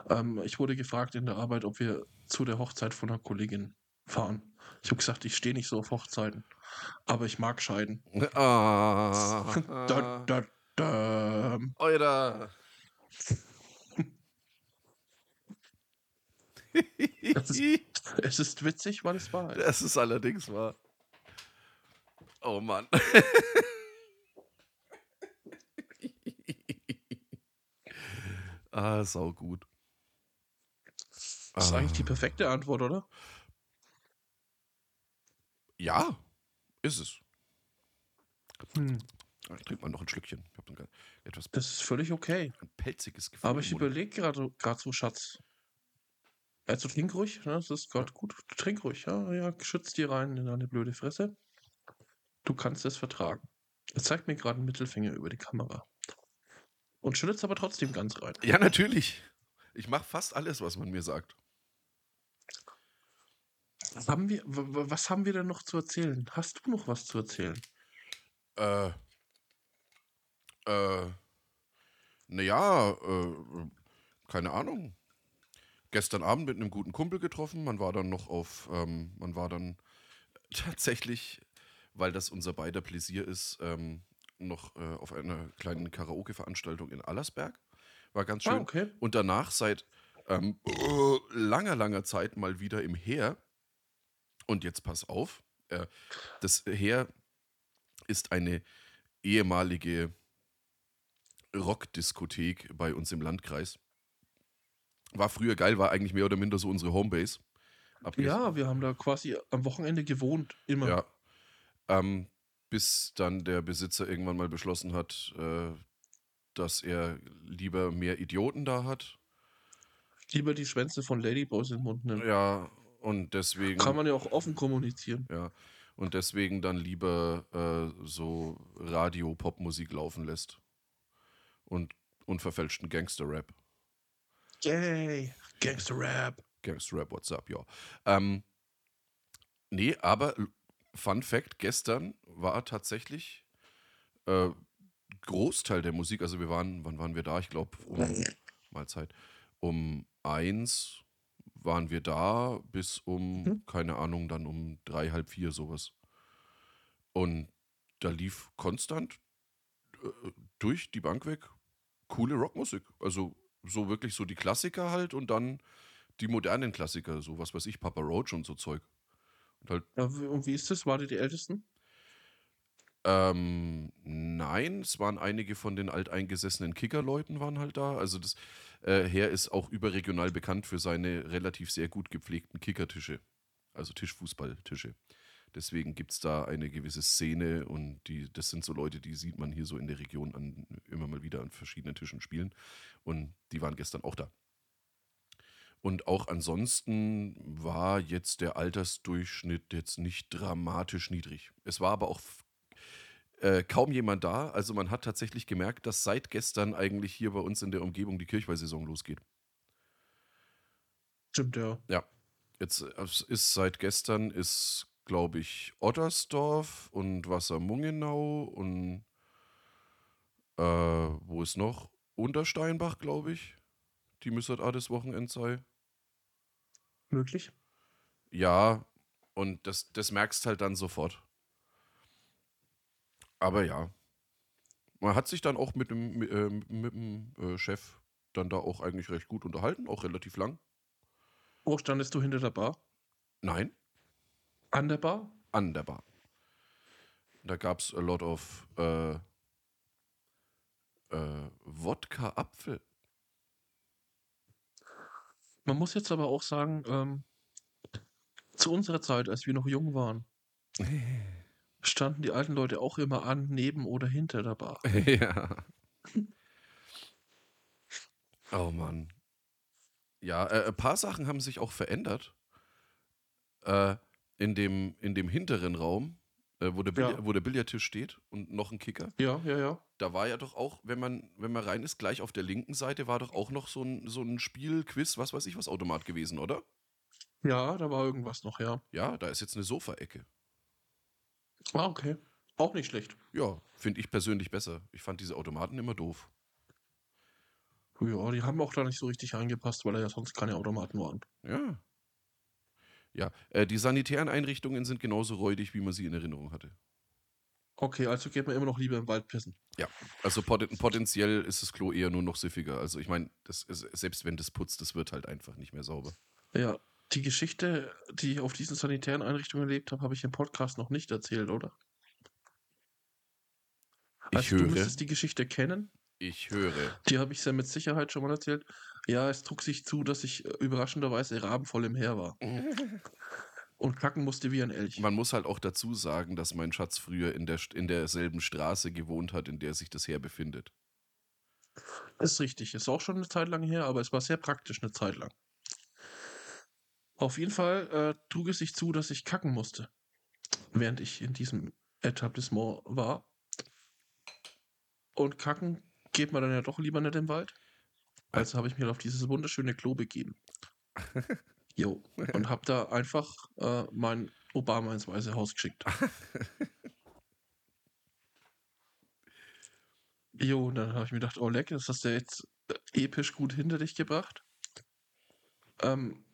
Ähm, ich wurde gefragt in der Arbeit, ob wir zu der Hochzeit von einer Kollegin fahren. Ich habe gesagt, ich stehe nicht so auf Hochzeiten. Aber ich mag Scheiden. Ah, Da, da, da. Euer. Das ist- Es ist witzig, weil es wahr ist. Das ist allerdings wahr. Oh Mann. ah, sau gut. Das ist eigentlich die Ah. perfekte Antwort, oder? Ja, ist es. Hm. Ich trinke mal noch ein Schlückchen. Ich habe ein etwas Das ist völlig okay. ein pelziges Gefühl. Aber ich überlege gerade gerade so, Schatz. Also trink ruhig, ne? das ist gerade gut. Trink ruhig, ja, ja, schütz dir rein in deine blöde Fresse. Du kannst es vertragen. Er zeigt mir gerade einen Mittelfinger über die Kamera. Und schüttet aber trotzdem ganz rein. Ja, natürlich. Ich mache fast alles, was man mir sagt. Was haben wir, was haben wir denn noch zu erzählen? Hast du noch was zu erzählen? Äh, Äh, naja, äh, keine Ahnung. Gestern Abend mit einem guten Kumpel getroffen. Man war dann noch auf, ähm, man war dann tatsächlich, weil das unser beider Pläsier ist, ähm, noch äh, auf einer kleinen Karaoke-Veranstaltung in Allersberg. War ganz schön. Ah, okay. Und danach seit ähm, langer, langer Zeit mal wieder im Heer. Und jetzt pass auf, äh, das Heer ist eine ehemalige Rockdiskothek bei uns im Landkreis. War früher geil, war eigentlich mehr oder minder so unsere Homebase. Ja, wir haben da quasi am Wochenende gewohnt, immer. Ja. Ähm, bis dann der Besitzer irgendwann mal beschlossen hat, äh, dass er lieber mehr Idioten da hat. Lieber die Schwänze von Ladyboys in den Mund nehmen. Ja, und deswegen. Kann man ja auch offen kommunizieren. Ja. Und deswegen dann lieber äh, so Radio-Pop-Musik laufen lässt. Und unverfälschten Gangster-Rap. Yay, Gangster-Rap. Gangster-Rap, what's up, ja. Ähm, nee, aber Fun Fact: gestern war tatsächlich äh, Großteil der Musik, also wir waren, wann waren wir da? Ich glaube, um Mahlzeit. Um eins waren wir da bis um, Mhm. keine Ahnung, dann um drei, halb vier sowas. Und da lief konstant äh, durch die Bank weg coole Rockmusik. Also so wirklich so die Klassiker halt und dann die modernen Klassiker, so was weiß ich, Papa Roach und so Zeug. Und halt, Ja, und wie ist das? Wart ihr die Ältesten? ähm, nein, es waren einige von den alteingesessenen Kickerleuten waren halt da. Also das äh, Heer ist auch überregional bekannt für seine relativ sehr gut gepflegten Kickertische. Also Tischfußballtische. Deswegen gibt es da eine gewisse Szene und die, das sind so Leute, die sieht man hier so in der Region an, immer mal wieder an verschiedenen Tischen spielen. Und die waren gestern auch da. Und auch ansonsten war jetzt der Altersdurchschnitt jetzt nicht dramatisch niedrig. Es war aber auch äh, kaum jemand da. Also man hat tatsächlich gemerkt, dass seit gestern eigentlich hier bei uns in der Umgebung die Kirchweihsaison losgeht. Stimmt, ja. Ja, jetzt äh, ist seit gestern ist, glaube ich, Ottersdorf und Wassermungenau und äh, wo ist noch? Untersteinbach, glaube ich. Die müsste auch das Wochenende sein. Möglich. Ja, und das, das merkst halt dann sofort. Aber ja. Man hat sich dann auch mit dem, mit, äh, mit dem äh, Chef dann da auch eigentlich recht gut unterhalten, auch relativ lang. Wo standest du hinter der Bar? Nein, An der Bar? an der Bar. Da gab es a lot of äh, äh, Wodka-Apfel. Man muss jetzt aber auch sagen, ähm, zu unserer Zeit, als wir noch jung waren, standen die alten Leute auch immer an, neben oder hinter der Bar. ja. Oh Mann. Ja, äh, ein paar Sachen haben sich auch verändert. Äh, in, dem, in dem hinteren Raum, äh, wo, der Billi- Ja. wo der Billardtisch steht und noch ein Kicker, Ja, ja, ja. da war ja doch auch, wenn man, wenn man rein ist, gleich auf der linken Seite war doch auch noch so ein, so ein Spiel, Quiz, was weiß ich, was Automat gewesen, oder? Ja, da war irgendwas noch, ja. Ja, da ist jetzt eine Sofaecke. Ah, okay. Auch nicht schlecht. Ja, finde ich persönlich besser. Ich fand diese Automaten immer doof. Ja, die haben auch da nicht so richtig eingepasst, weil da ja sonst keine Automaten waren. Ja. Ja, äh, die sanitären Einrichtungen sind genauso räudig, wie man sie in Erinnerung hatte. Okay, also geht man immer noch lieber im Wald pissen. Also poten potenziell ist das Klo eher nur noch siffiger. Also ich meine, selbst wenn das putzt, das wird halt einfach nicht mehr sauber. Ja, die Geschichte, die ich auf diesen sanitären Einrichtungen erlebt habe, habe ich im Podcast noch nicht erzählt, oder? Ich Also du höre, müsstest die Geschichte kennen. ich höre. Die habe ich sehr mit Sicherheit schon mal erzählt. Ja, es trug sich zu, dass ich äh, überraschenderweise rabenvoll im Heer war und kacken musste wie ein Elch. Man muss halt auch dazu sagen, dass mein Schatz früher in, der, in derselben Straße gewohnt hat, in der sich das Heer befindet. Ist richtig. Ist auch schon eine Zeit lang her, aber es war sehr praktisch eine Zeit lang. Auf jeden Fall äh, trug es sich zu, dass ich kacken musste, während ich in diesem Etablissement war. Und kacken geht man dann ja doch lieber nicht im Wald. Also habe ich mich auf dieses wunderschöne Klo begeben. Jo. Und habe da einfach äh, mein Obama ins Weiße Haus geschickt. Jo, und dann habe ich mir gedacht, oh leck, das hast du jetzt äh, episch gut hinter dich gebracht. Ähm,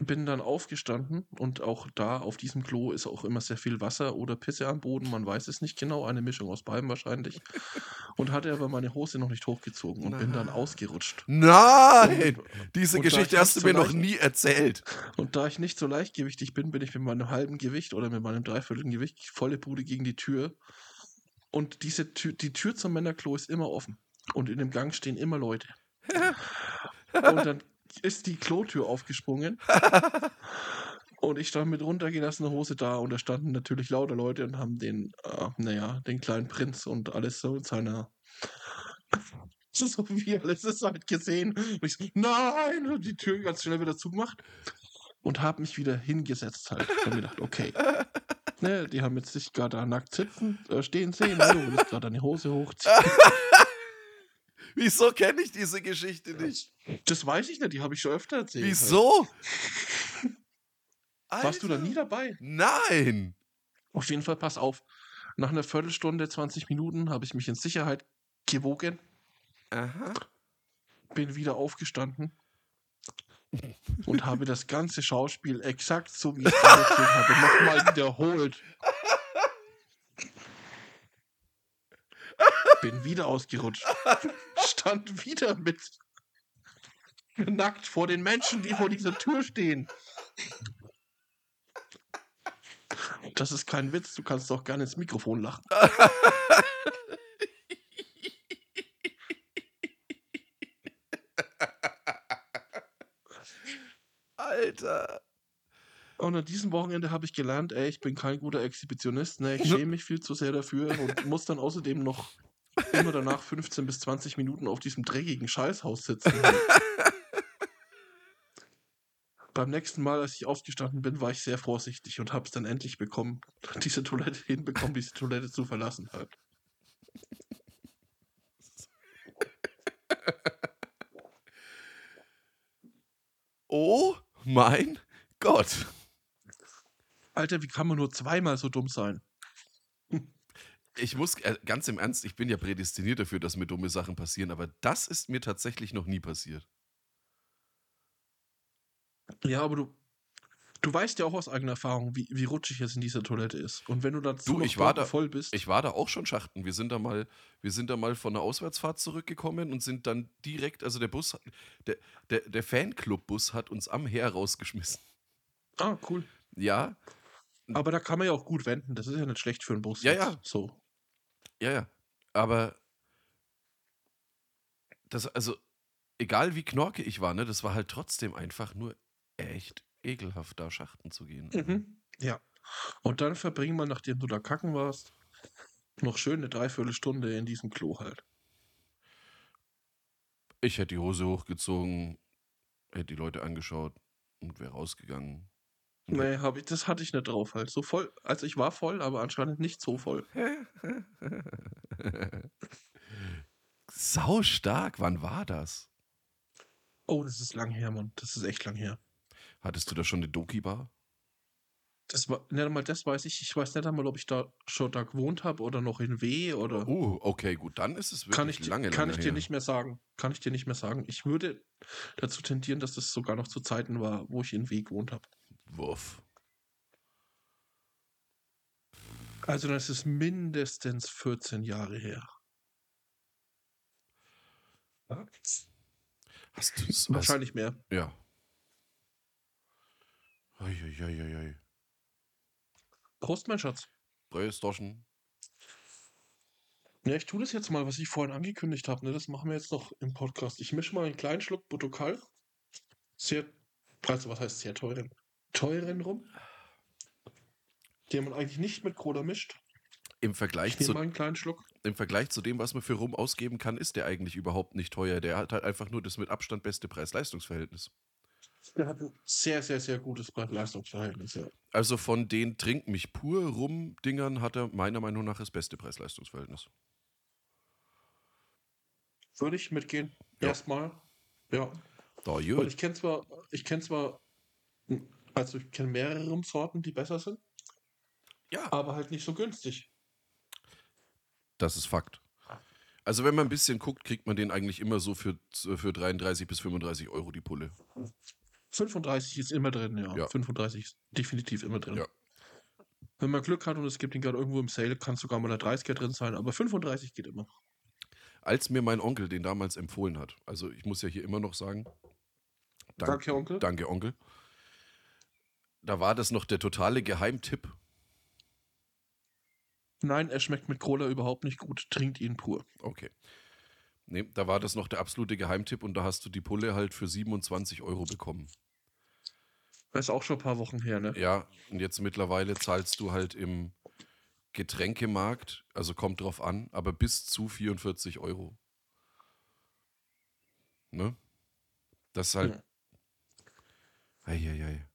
bin dann aufgestanden und auch da auf diesem Klo ist auch immer sehr viel Wasser oder Pisse am Boden, man weiß es nicht genau, eine Mischung aus beidem wahrscheinlich. Und hatte aber meine Hose noch nicht hochgezogen und bin dann Nein. ausgerutscht. Nein! Diese und Geschichte ich hast du mir noch nie erzählt. Und da ich nicht so leichtgewichtig bin, bin ich mit meinem halben Gewicht oder mit meinem dreiviertel Gewicht volle Bude gegen die Tür. Und diese Tür, die Tür zum Männerklo ist immer offen. Und in dem Gang stehen immer Leute. Und dann ist die Klotür aufgesprungen. Und ich stand mit runtergelassener Hose da und da standen natürlich lauter Leute und haben den, äh, naja, den kleinen Prinz und alles so in seiner. So wie alles ist halt gesehen. Und ich so, nein! Und die Tür ganz schnell wieder zugemacht. Und habe mich wieder hingesetzt halt. Und mir gedacht, okay. Ne, die haben jetzt dich gerade da nackt sitzen, äh, stehen sehen. Du willst gerade deine Hose hochziehen. Wieso kenne ich diese Geschichte nicht? Das weiß ich nicht, die habe ich schon öfter erzählt. Halt. Wieso? Warst du da nie dabei? Nein! Auf jeden Fall, pass auf. Nach einer Viertelstunde, 20 Minuten habe ich mich in Sicherheit gewogen, Aha. bin wieder aufgestanden und habe das ganze Schauspiel exakt so, wie ich es erzählt habe, nochmal wiederholt. Bin wieder ausgerutscht. Stand wieder mit nackt vor den Menschen, die vor dieser Tür stehen. Das ist kein Witz, du kannst doch gerne ins Mikrofon lachen. Alter. Und an diesem Wochenende habe ich gelernt, ey, ich bin kein guter Exhibitionist, ne, ich schäme mich viel zu sehr dafür und muss dann außerdem noch immer danach 15 bis 20 Minuten auf diesem dreckigen Scheißhaus sitzen. Beim nächsten Mal, als ich aufgestanden bin, war ich sehr vorsichtig und habe es dann endlich bekommen, diese Toilette hinbekommen, diese Toilette zu verlassen halt. Oh mein Gott. Alter, wie kann man nur zweimal so dumm sein? Ich muss, äh, ganz im Ernst, ich bin ja prädestiniert dafür, dass mir dumme Sachen passieren, aber das ist mir tatsächlich noch nie passiert. Ja, aber du, du weißt ja auch aus eigener Erfahrung, wie, wie rutschig es in dieser Toilette ist. Und wenn du dazu Du, ich war da- voll bist, Ich war da auch schon schachten. Wir sind da mal, wir sind da mal von einer Auswärtsfahrt zurückgekommen und sind dann direkt, also der Bus, der, der, der Fanclub-Bus hat uns am Heer rausgeschmissen. ah, cool. Ja, Aber da kann man ja auch gut wenden. Das ist ja nicht schlecht für einen Bus. Ja, jetzt. ja. So. Ja, ja. Aber das, also, egal wie knorke ich war, ne, das war halt trotzdem einfach nur echt ekelhaft, da schachten zu gehen. Mhm. Ja. Und dann verbring mal, nachdem du da kacken warst, noch schön eine Dreiviertelstunde in diesem Klo halt. Ich hätte die Hose hochgezogen, hätte die Leute angeschaut und wäre rausgegangen. Nee, hab ich, das hatte ich nicht drauf halt. So voll, also ich war voll, aber anscheinend nicht so voll. Sau stark, wann war das? Oh, das ist lang her, Mann. Das ist echt lang her. Hattest du da schon eine Doki-Bar? Das war, nicht einmal das weiß ich. Ich weiß nicht einmal, ob ich da schon da gewohnt habe oder noch in W oder. Oh, okay, gut, dann ist es wirklich kann ich, dir- lange, kann lange ich dir her. nicht mehr sagen. Kann ich dir nicht mehr sagen. Ich würde dazu tendieren, dass das sogar noch zu Zeiten war, wo ich in W gewohnt habe. Wuff. Also das ist mindestens 14 Jahre her. Hast du es? Wahrscheinlich mehr. Ja. Uiuiuiui. Prost, mein Schatz. Prösterchen. Ja, ich tue das jetzt mal, was ich vorhin angekündigt habe. Ne? Das machen wir jetzt noch im Podcast. Ich mische mal einen kleinen Schluck Botokal. Sehr, also was heißt sehr teuren? Teuren rum. Den man eigentlich nicht mit Cola mischt. Im Vergleich, zu. Im Vergleich zu dem, was man für Rum ausgeben kann, ist der eigentlich überhaupt nicht teuer. Der hat halt einfach nur das mit Abstand beste Preis-Leistungs-Verhältnis. Der hat ein sehr, sehr, sehr gutes Preis-Leistungs-Verhältnis. Ja. Also von den Trink mich pur Rum-Dingern hat er meiner Meinung nach das beste Preis-Leistungs-Verhältnis. Würde ich mitgehen. Ja. Erstmal. Ja. Da, Weil ich kenne zwar, ich kenne zwar, also ich kenne mehrere Rumsorten, die besser sind, Ja, aber halt nicht so günstig. das ist Fakt. Also wenn man ein bisschen guckt, kriegt man den eigentlich immer so für, für 33 bis 35 Euro die Pulle. 35 ist immer drin, ja. Ja. 35 ist definitiv immer drin. Ja. Wenn man Glück hat und es gibt ihn gerade irgendwo im Sale, kann sogar mal der 30er drin sein, aber 35 geht immer. Als mir mein Onkel den damals empfohlen hat, also ich muss ja hier immer noch sagen, dank- Danke, Onkel. Danke, Onkel. Da war das noch der totale Geheimtipp. Nein, er schmeckt mit Cola überhaupt nicht gut. Trinkt ihn pur. Okay. Nee, da war das noch der absolute Geheimtipp und da hast du die Pulle halt für 27 Euro bekommen. Das ist auch schon ein paar Wochen her, ne? Ja, und jetzt mittlerweile zahlst du halt im Getränkemarkt, also kommt drauf an, aber bis zu 44 Euro. Ne? Das ist halt. Ja. Eieiei.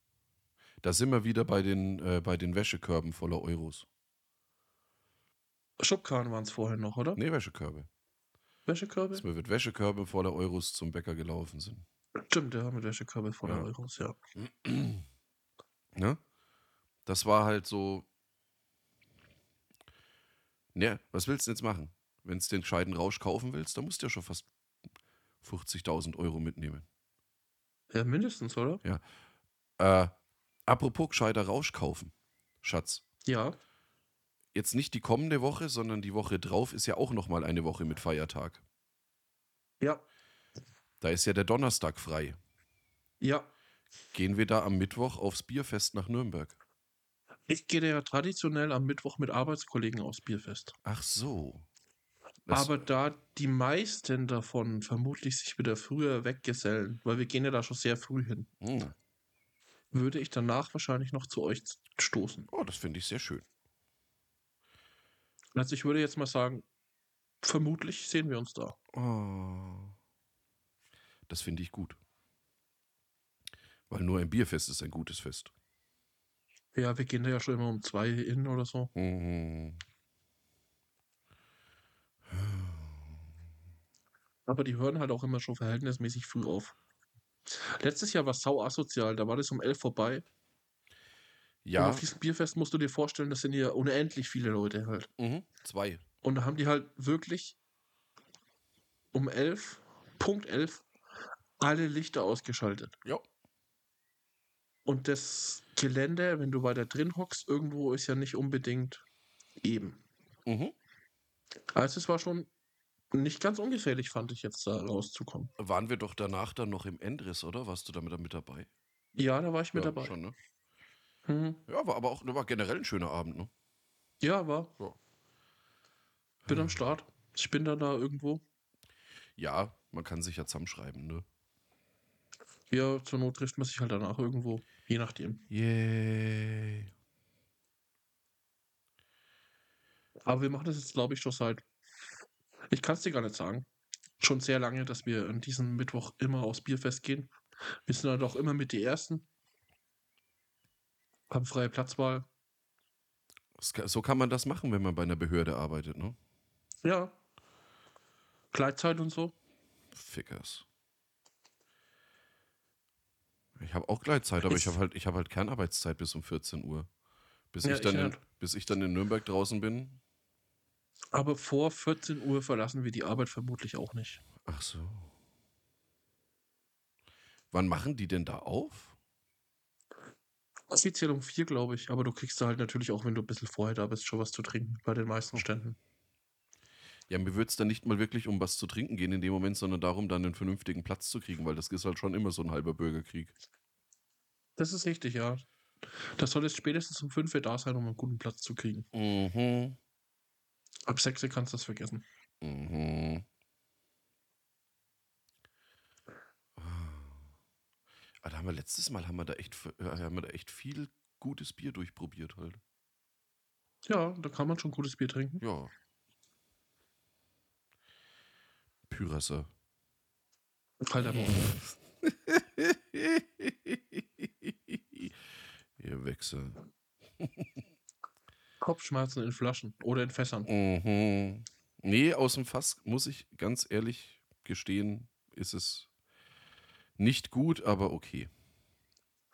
Da sind wir wieder bei den, äh, bei den Wäschekörben voller Euros. Schubkarren waren es vorher noch, oder? Nee, Wäschekörbe. Wäschekörbe? Dass wir mit Wäschekörbe voller Euros zum Bäcker gelaufen sind. Stimmt, der mit Wäschekörbe voller Ja. Euros, ja. Ne? Das war halt so. Ne, was willst du denn jetzt machen? Wenn du den gescheiten Rausch kaufen willst, dann musst du ja schon fast 50.000 Euro mitnehmen. Ja, mindestens, oder? Äh, apropos gescheiter Rausch kaufen, Schatz. Ja. Jetzt nicht die kommende Woche, sondern die Woche drauf ist ja auch nochmal eine Woche mit Feiertag. Ja. Da ist ja der Donnerstag frei. Ja. Gehen wir da am Mittwoch aufs Bierfest nach Nürnberg? Ich gehe ja traditionell am Mittwoch mit Arbeitskollegen aufs Bierfest. Ach so. Das- Aber da die meisten davon vermutlich sich wieder früher weggesellen, weil wir gehen ja da schon sehr früh hin, Hm. Würde ich danach wahrscheinlich noch zu euch stoßen. Oh, das finde ich sehr schön. Also ich würde jetzt mal sagen, vermutlich sehen wir uns da. Oh. Das finde ich gut. Weil nur ein Bierfest ist ein gutes Fest. Ja, wir gehen da ja schon immer um zwei in oder so. Mhm. Aber die hören halt auch immer schon verhältnismäßig früh auf. Letztes Jahr war es sau asozial, da war das um elf vorbei. Und Ja, auf diesem Bierfest musst du dir vorstellen, das sind ja unendlich viele Leute halt. mhm. zwei. Und da haben die halt wirklich um elf, Punkt elf, alle Lichter ausgeschaltet. Ja. Und das Gelände, wenn du weiter drin hockst, irgendwo ist ja nicht unbedingt eben. Mhm. Also es war schon nicht ganz ungefährlich, fand ich jetzt da rauszukommen. Waren wir doch danach dann noch im Endriss, oder? Warst du damit mit dabei? Ja, da war ich mit ja, dabei. Schon, ne? Hm. Ja, war aber auch war generell ein schöner Abend, ne? Ja, war. Ja. Bin am Start. Ich bin dann da irgendwo. Ja, man kann sich ja zusammenschreiben, ne? Ja, zur Not trifft man sich halt danach irgendwo. Je nachdem. Yay. Aber wir machen das jetzt, glaube ich, schon seit. Ich kann es dir gar nicht sagen. Schon sehr lange, dass wir an diesem Mittwoch immer aufs Bierfest gehen. Wir sind dann auch immer mit die Ersten. Haben freie Platzwahl. So kann man das machen, wenn man bei einer Behörde arbeitet, ne? Ja. Gleitzeit und so. Fickers. Ich habe auch Gleitzeit, aber ich Ist- habe halt, ich hab halt Kernarbeitszeit bis um 14 Uhr. Bis, Ja, ich dann ich in, halt. bis ich dann in Nürnberg draußen bin. Aber vor 14 Uhr verlassen wir die Arbeit vermutlich auch nicht. Ach so. Wann machen die denn da auf? Offiziell um vier, glaube ich. Aber du kriegst da halt natürlich auch, wenn du ein bisschen vorher da bist, schon was zu trinken. Bei den meisten Ständen. Ja, mir würde es dann nicht mal wirklich um was zu trinken gehen in dem Moment, sondern darum, dann einen vernünftigen Platz zu kriegen, weil das ist halt schon immer so ein halber Bürgerkrieg. Das ist richtig, ja. Das soll jetzt spätestens um 5 Uhr da sein, um einen guten Platz zu kriegen. Mhm. Ab 6 Uhr kannst du das vergessen. Mhm. Ah, da haben wir letztes Mal haben wir da echt äh, haben wir da echt viel gutes Bier durchprobiert halt. Ja, da kann man schon gutes Bier trinken. Ja. Pyrasser. Kalter Morgen. Ihr Wechsel. Kopfschmerzen in Flaschen oder in Fässern. Mhm. Nee, aus dem Fass, muss ich ganz ehrlich gestehen, ist es nicht gut, aber okay.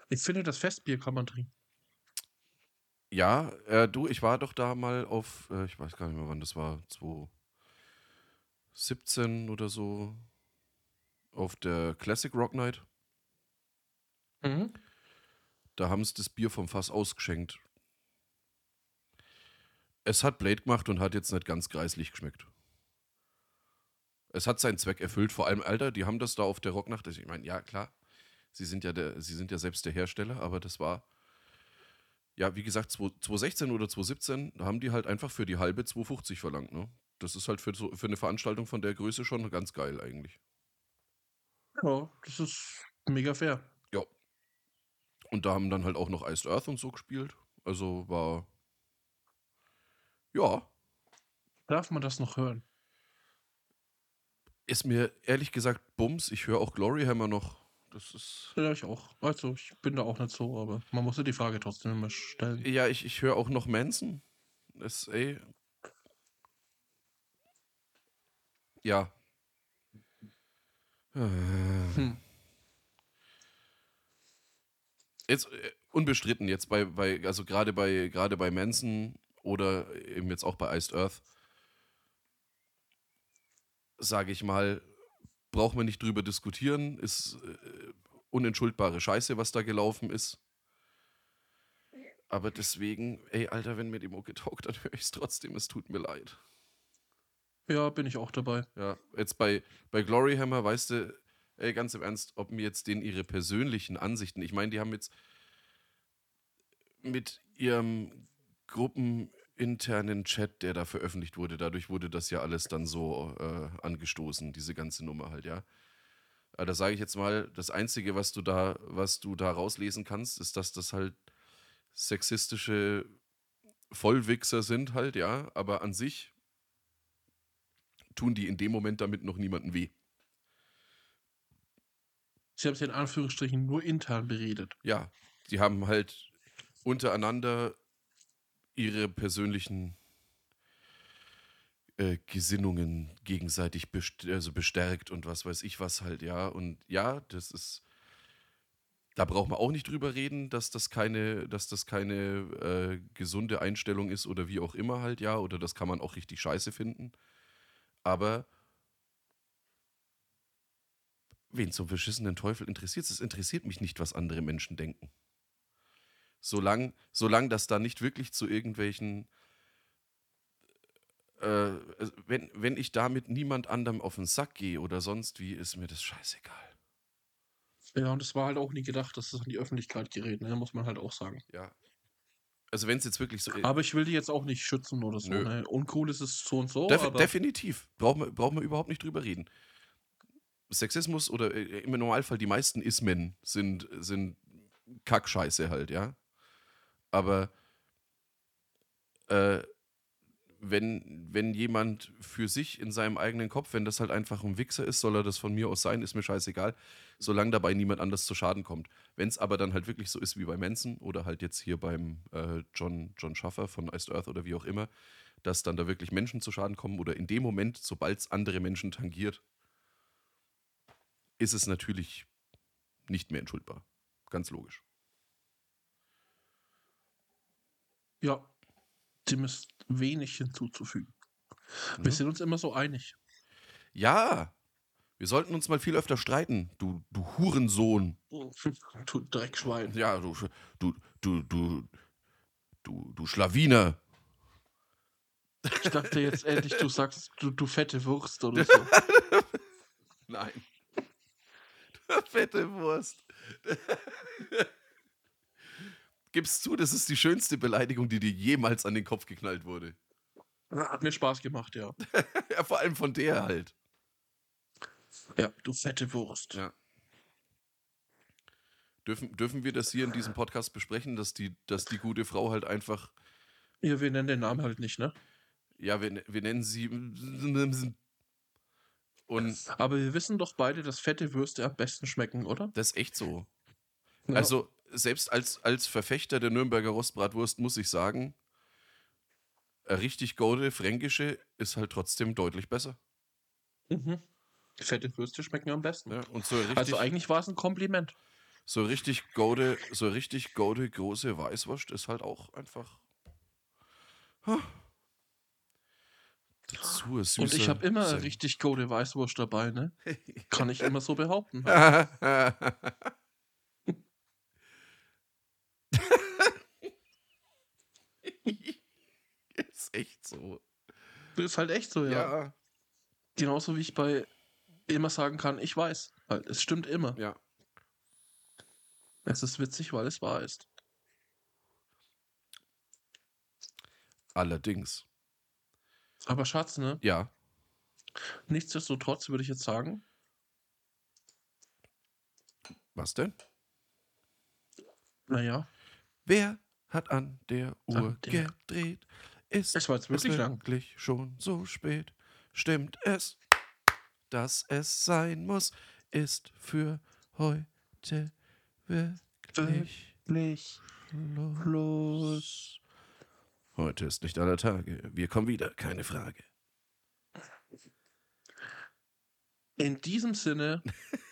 Ich finde, das Festbier kann man trinken. Ja, äh, du, ich war doch da mal auf, äh, ich weiß gar nicht mehr, wann das war, 2, 17 oder so auf der Classic Rock Night. Mhm. Da haben sie das Bier vom Fass ausgeschenkt. Es hat Blade gemacht und hat jetzt nicht ganz greislich geschmeckt. Es hat seinen Zweck erfüllt, vor allem, Alter, die haben das da auf der Rocknacht. Ich meine, ja, klar, sie sind ja, der, sie sind ja selbst der Hersteller, aber das war, ja, wie gesagt, 2016 oder 2017, da haben die halt einfach für die halbe 250 verlangt, ne? Das ist halt für, so, für eine Veranstaltung von der Größe schon ganz geil eigentlich. Ja, das ist mega fair. Ja. Und da haben dann halt auch noch Iced Earth und so gespielt. Also war. Ja. Darf man das noch hören? Ist mir ehrlich gesagt Bums. Ich höre auch Gloryhammer noch. Das ist. Ja, ich auch. Also, ich bin da auch nicht so, aber man muss ja die Frage trotzdem immer stellen. Ja, ich, ich höre auch noch Manson. Das, ey. Ja. Hm. Jetzt äh, unbestritten, jetzt bei, bei also gerade bei gerade bei Manson oder eben jetzt auch bei Iced Earth, sage ich mal, braucht man nicht drüber diskutieren, ist äh, unentschuldbare Scheiße, was da gelaufen ist. Aber deswegen, ey, Alter, wenn mir die Mucke taugt, dann höre ich es trotzdem, es tut mir leid. Ja, bin ich auch dabei. Ja, jetzt bei, bei Gloryhammer, weißt du, ey, ganz im Ernst, ob mir jetzt denen ihre persönlichen Ansichten, ich meine, die haben jetzt mit ihrem gruppeninternen Chat, der da veröffentlicht wurde, dadurch wurde das ja alles dann so äh, angestoßen, diese ganze Nummer halt, ja. Aber da sage ich jetzt mal, das Einzige, was du da, was du da rauslesen kannst, ist, dass das halt sexistische Vollwichser sind halt, ja, aber an sich tun die in dem Moment damit noch niemandem weh. Sie haben es in Anführungsstrichen nur intern beredet. Ja, die haben halt untereinander ihre persönlichen äh, Gesinnungen gegenseitig best also bestärkt und was weiß ich was halt, ja. Und ja, das ist. Da braucht man auch nicht drüber reden, dass das keine, dass das keine äh, gesunde Einstellung ist oder wie auch immer halt, ja. Oder das kann man auch richtig scheiße finden. Aber wen zum verschissenen Teufel interessiert es? Es interessiert mich nicht, was andere Menschen denken. Solange solang das da nicht wirklich zu irgendwelchen. Äh, wenn, wenn ich damit niemand anderem auf den Sack gehe oder sonst wie, ist mir das scheißegal. Ja, und es war halt auch nie gedacht, dass es an die Öffentlichkeit gerät, ne? muss man halt auch sagen. Ja. Also wenn es jetzt wirklich so Aber ich will die jetzt auch nicht schützen oder so. Nö. Ne? Uncool ist es so und so. Def definitiv. Braucht man, braucht man überhaupt nicht drüber reden. Sexismus oder äh, im Normalfall die meisten Ismen sind, sind Kackscheiße halt, ja. Aber äh, wenn, wenn jemand für sich in seinem eigenen Kopf, wenn das halt einfach ein Wichser ist, soll er das von mir aus sein, ist mir scheißegal, solange dabei niemand anders zu Schaden kommt. Wenn es aber dann halt wirklich so ist wie bei Manson oder halt jetzt hier beim äh, John, John Schaffer von Iced Earth oder wie auch immer, dass dann da wirklich Menschen zu Schaden kommen oder in dem Moment, sobald es andere Menschen tangiert, ist es natürlich nicht mehr entschuldbar. Ganz logisch. Ja, dem ist wenig hinzuzufügen. Wir Ne? sind uns immer so einig. Ja, wir sollten uns mal viel öfter streiten, du, du Hurensohn. Du Dreckschwein. Ja, du, du, du, du, du, du Schlawiner. Ich dachte jetzt endlich, du sagst, du, du fette Wurst oder so. Nein. Du fette Wurst. Gib's zu, das ist die schönste Beleidigung, die dir jemals an den Kopf geknallt wurde. Hat mir Spaß gemacht, ja. Ja, vor allem von der halt. Ja, du fette Wurst. Ja. Dürfen, dürfen wir das hier in diesem Podcast besprechen, dass die, dass die gute Frau halt einfach, Ja, wir nennen den Namen halt nicht, ne? ja, wir, wir nennen sie. Und Aber wir wissen doch beide, dass fette Würste am besten schmecken, oder? das ist echt so. Ja. Also, selbst als, als Verfechter der Nürnberger Rostbratwurst muss ich sagen, eine richtig gute fränkische ist halt trotzdem deutlich besser. Mhm. Fette Würste schmecken am besten. Ja, und so richtig, Also eigentlich war es ein Kompliment. so eine richtig gute, so richtig gute große Weißwurst ist halt auch einfach. Dazu ist Und ich habe immer Senf. richtig gute Weißwurst dabei, ne? Kann ich immer so behaupten. ist echt so. Ist halt echt so, ja. Ja, Genauso wie ich bei immer sagen kann, ich weiß. Weil es stimmt immer. ja. Es ist witzig, weil es wahr ist. Allerdings. Aber Schatz, ne? Ja. Nichtsdestotrotz würde ich jetzt sagen, Was denn? naja, Wer hat an der Uhr der- gedreht? Ist es wirklich wirklich schon so spät? Stimmt es, dass es sein muss? Ist für heute wirklich Wirklich Schluss. Heute ist nicht aller Tage. Wir kommen wieder, keine Frage. In diesem Sinne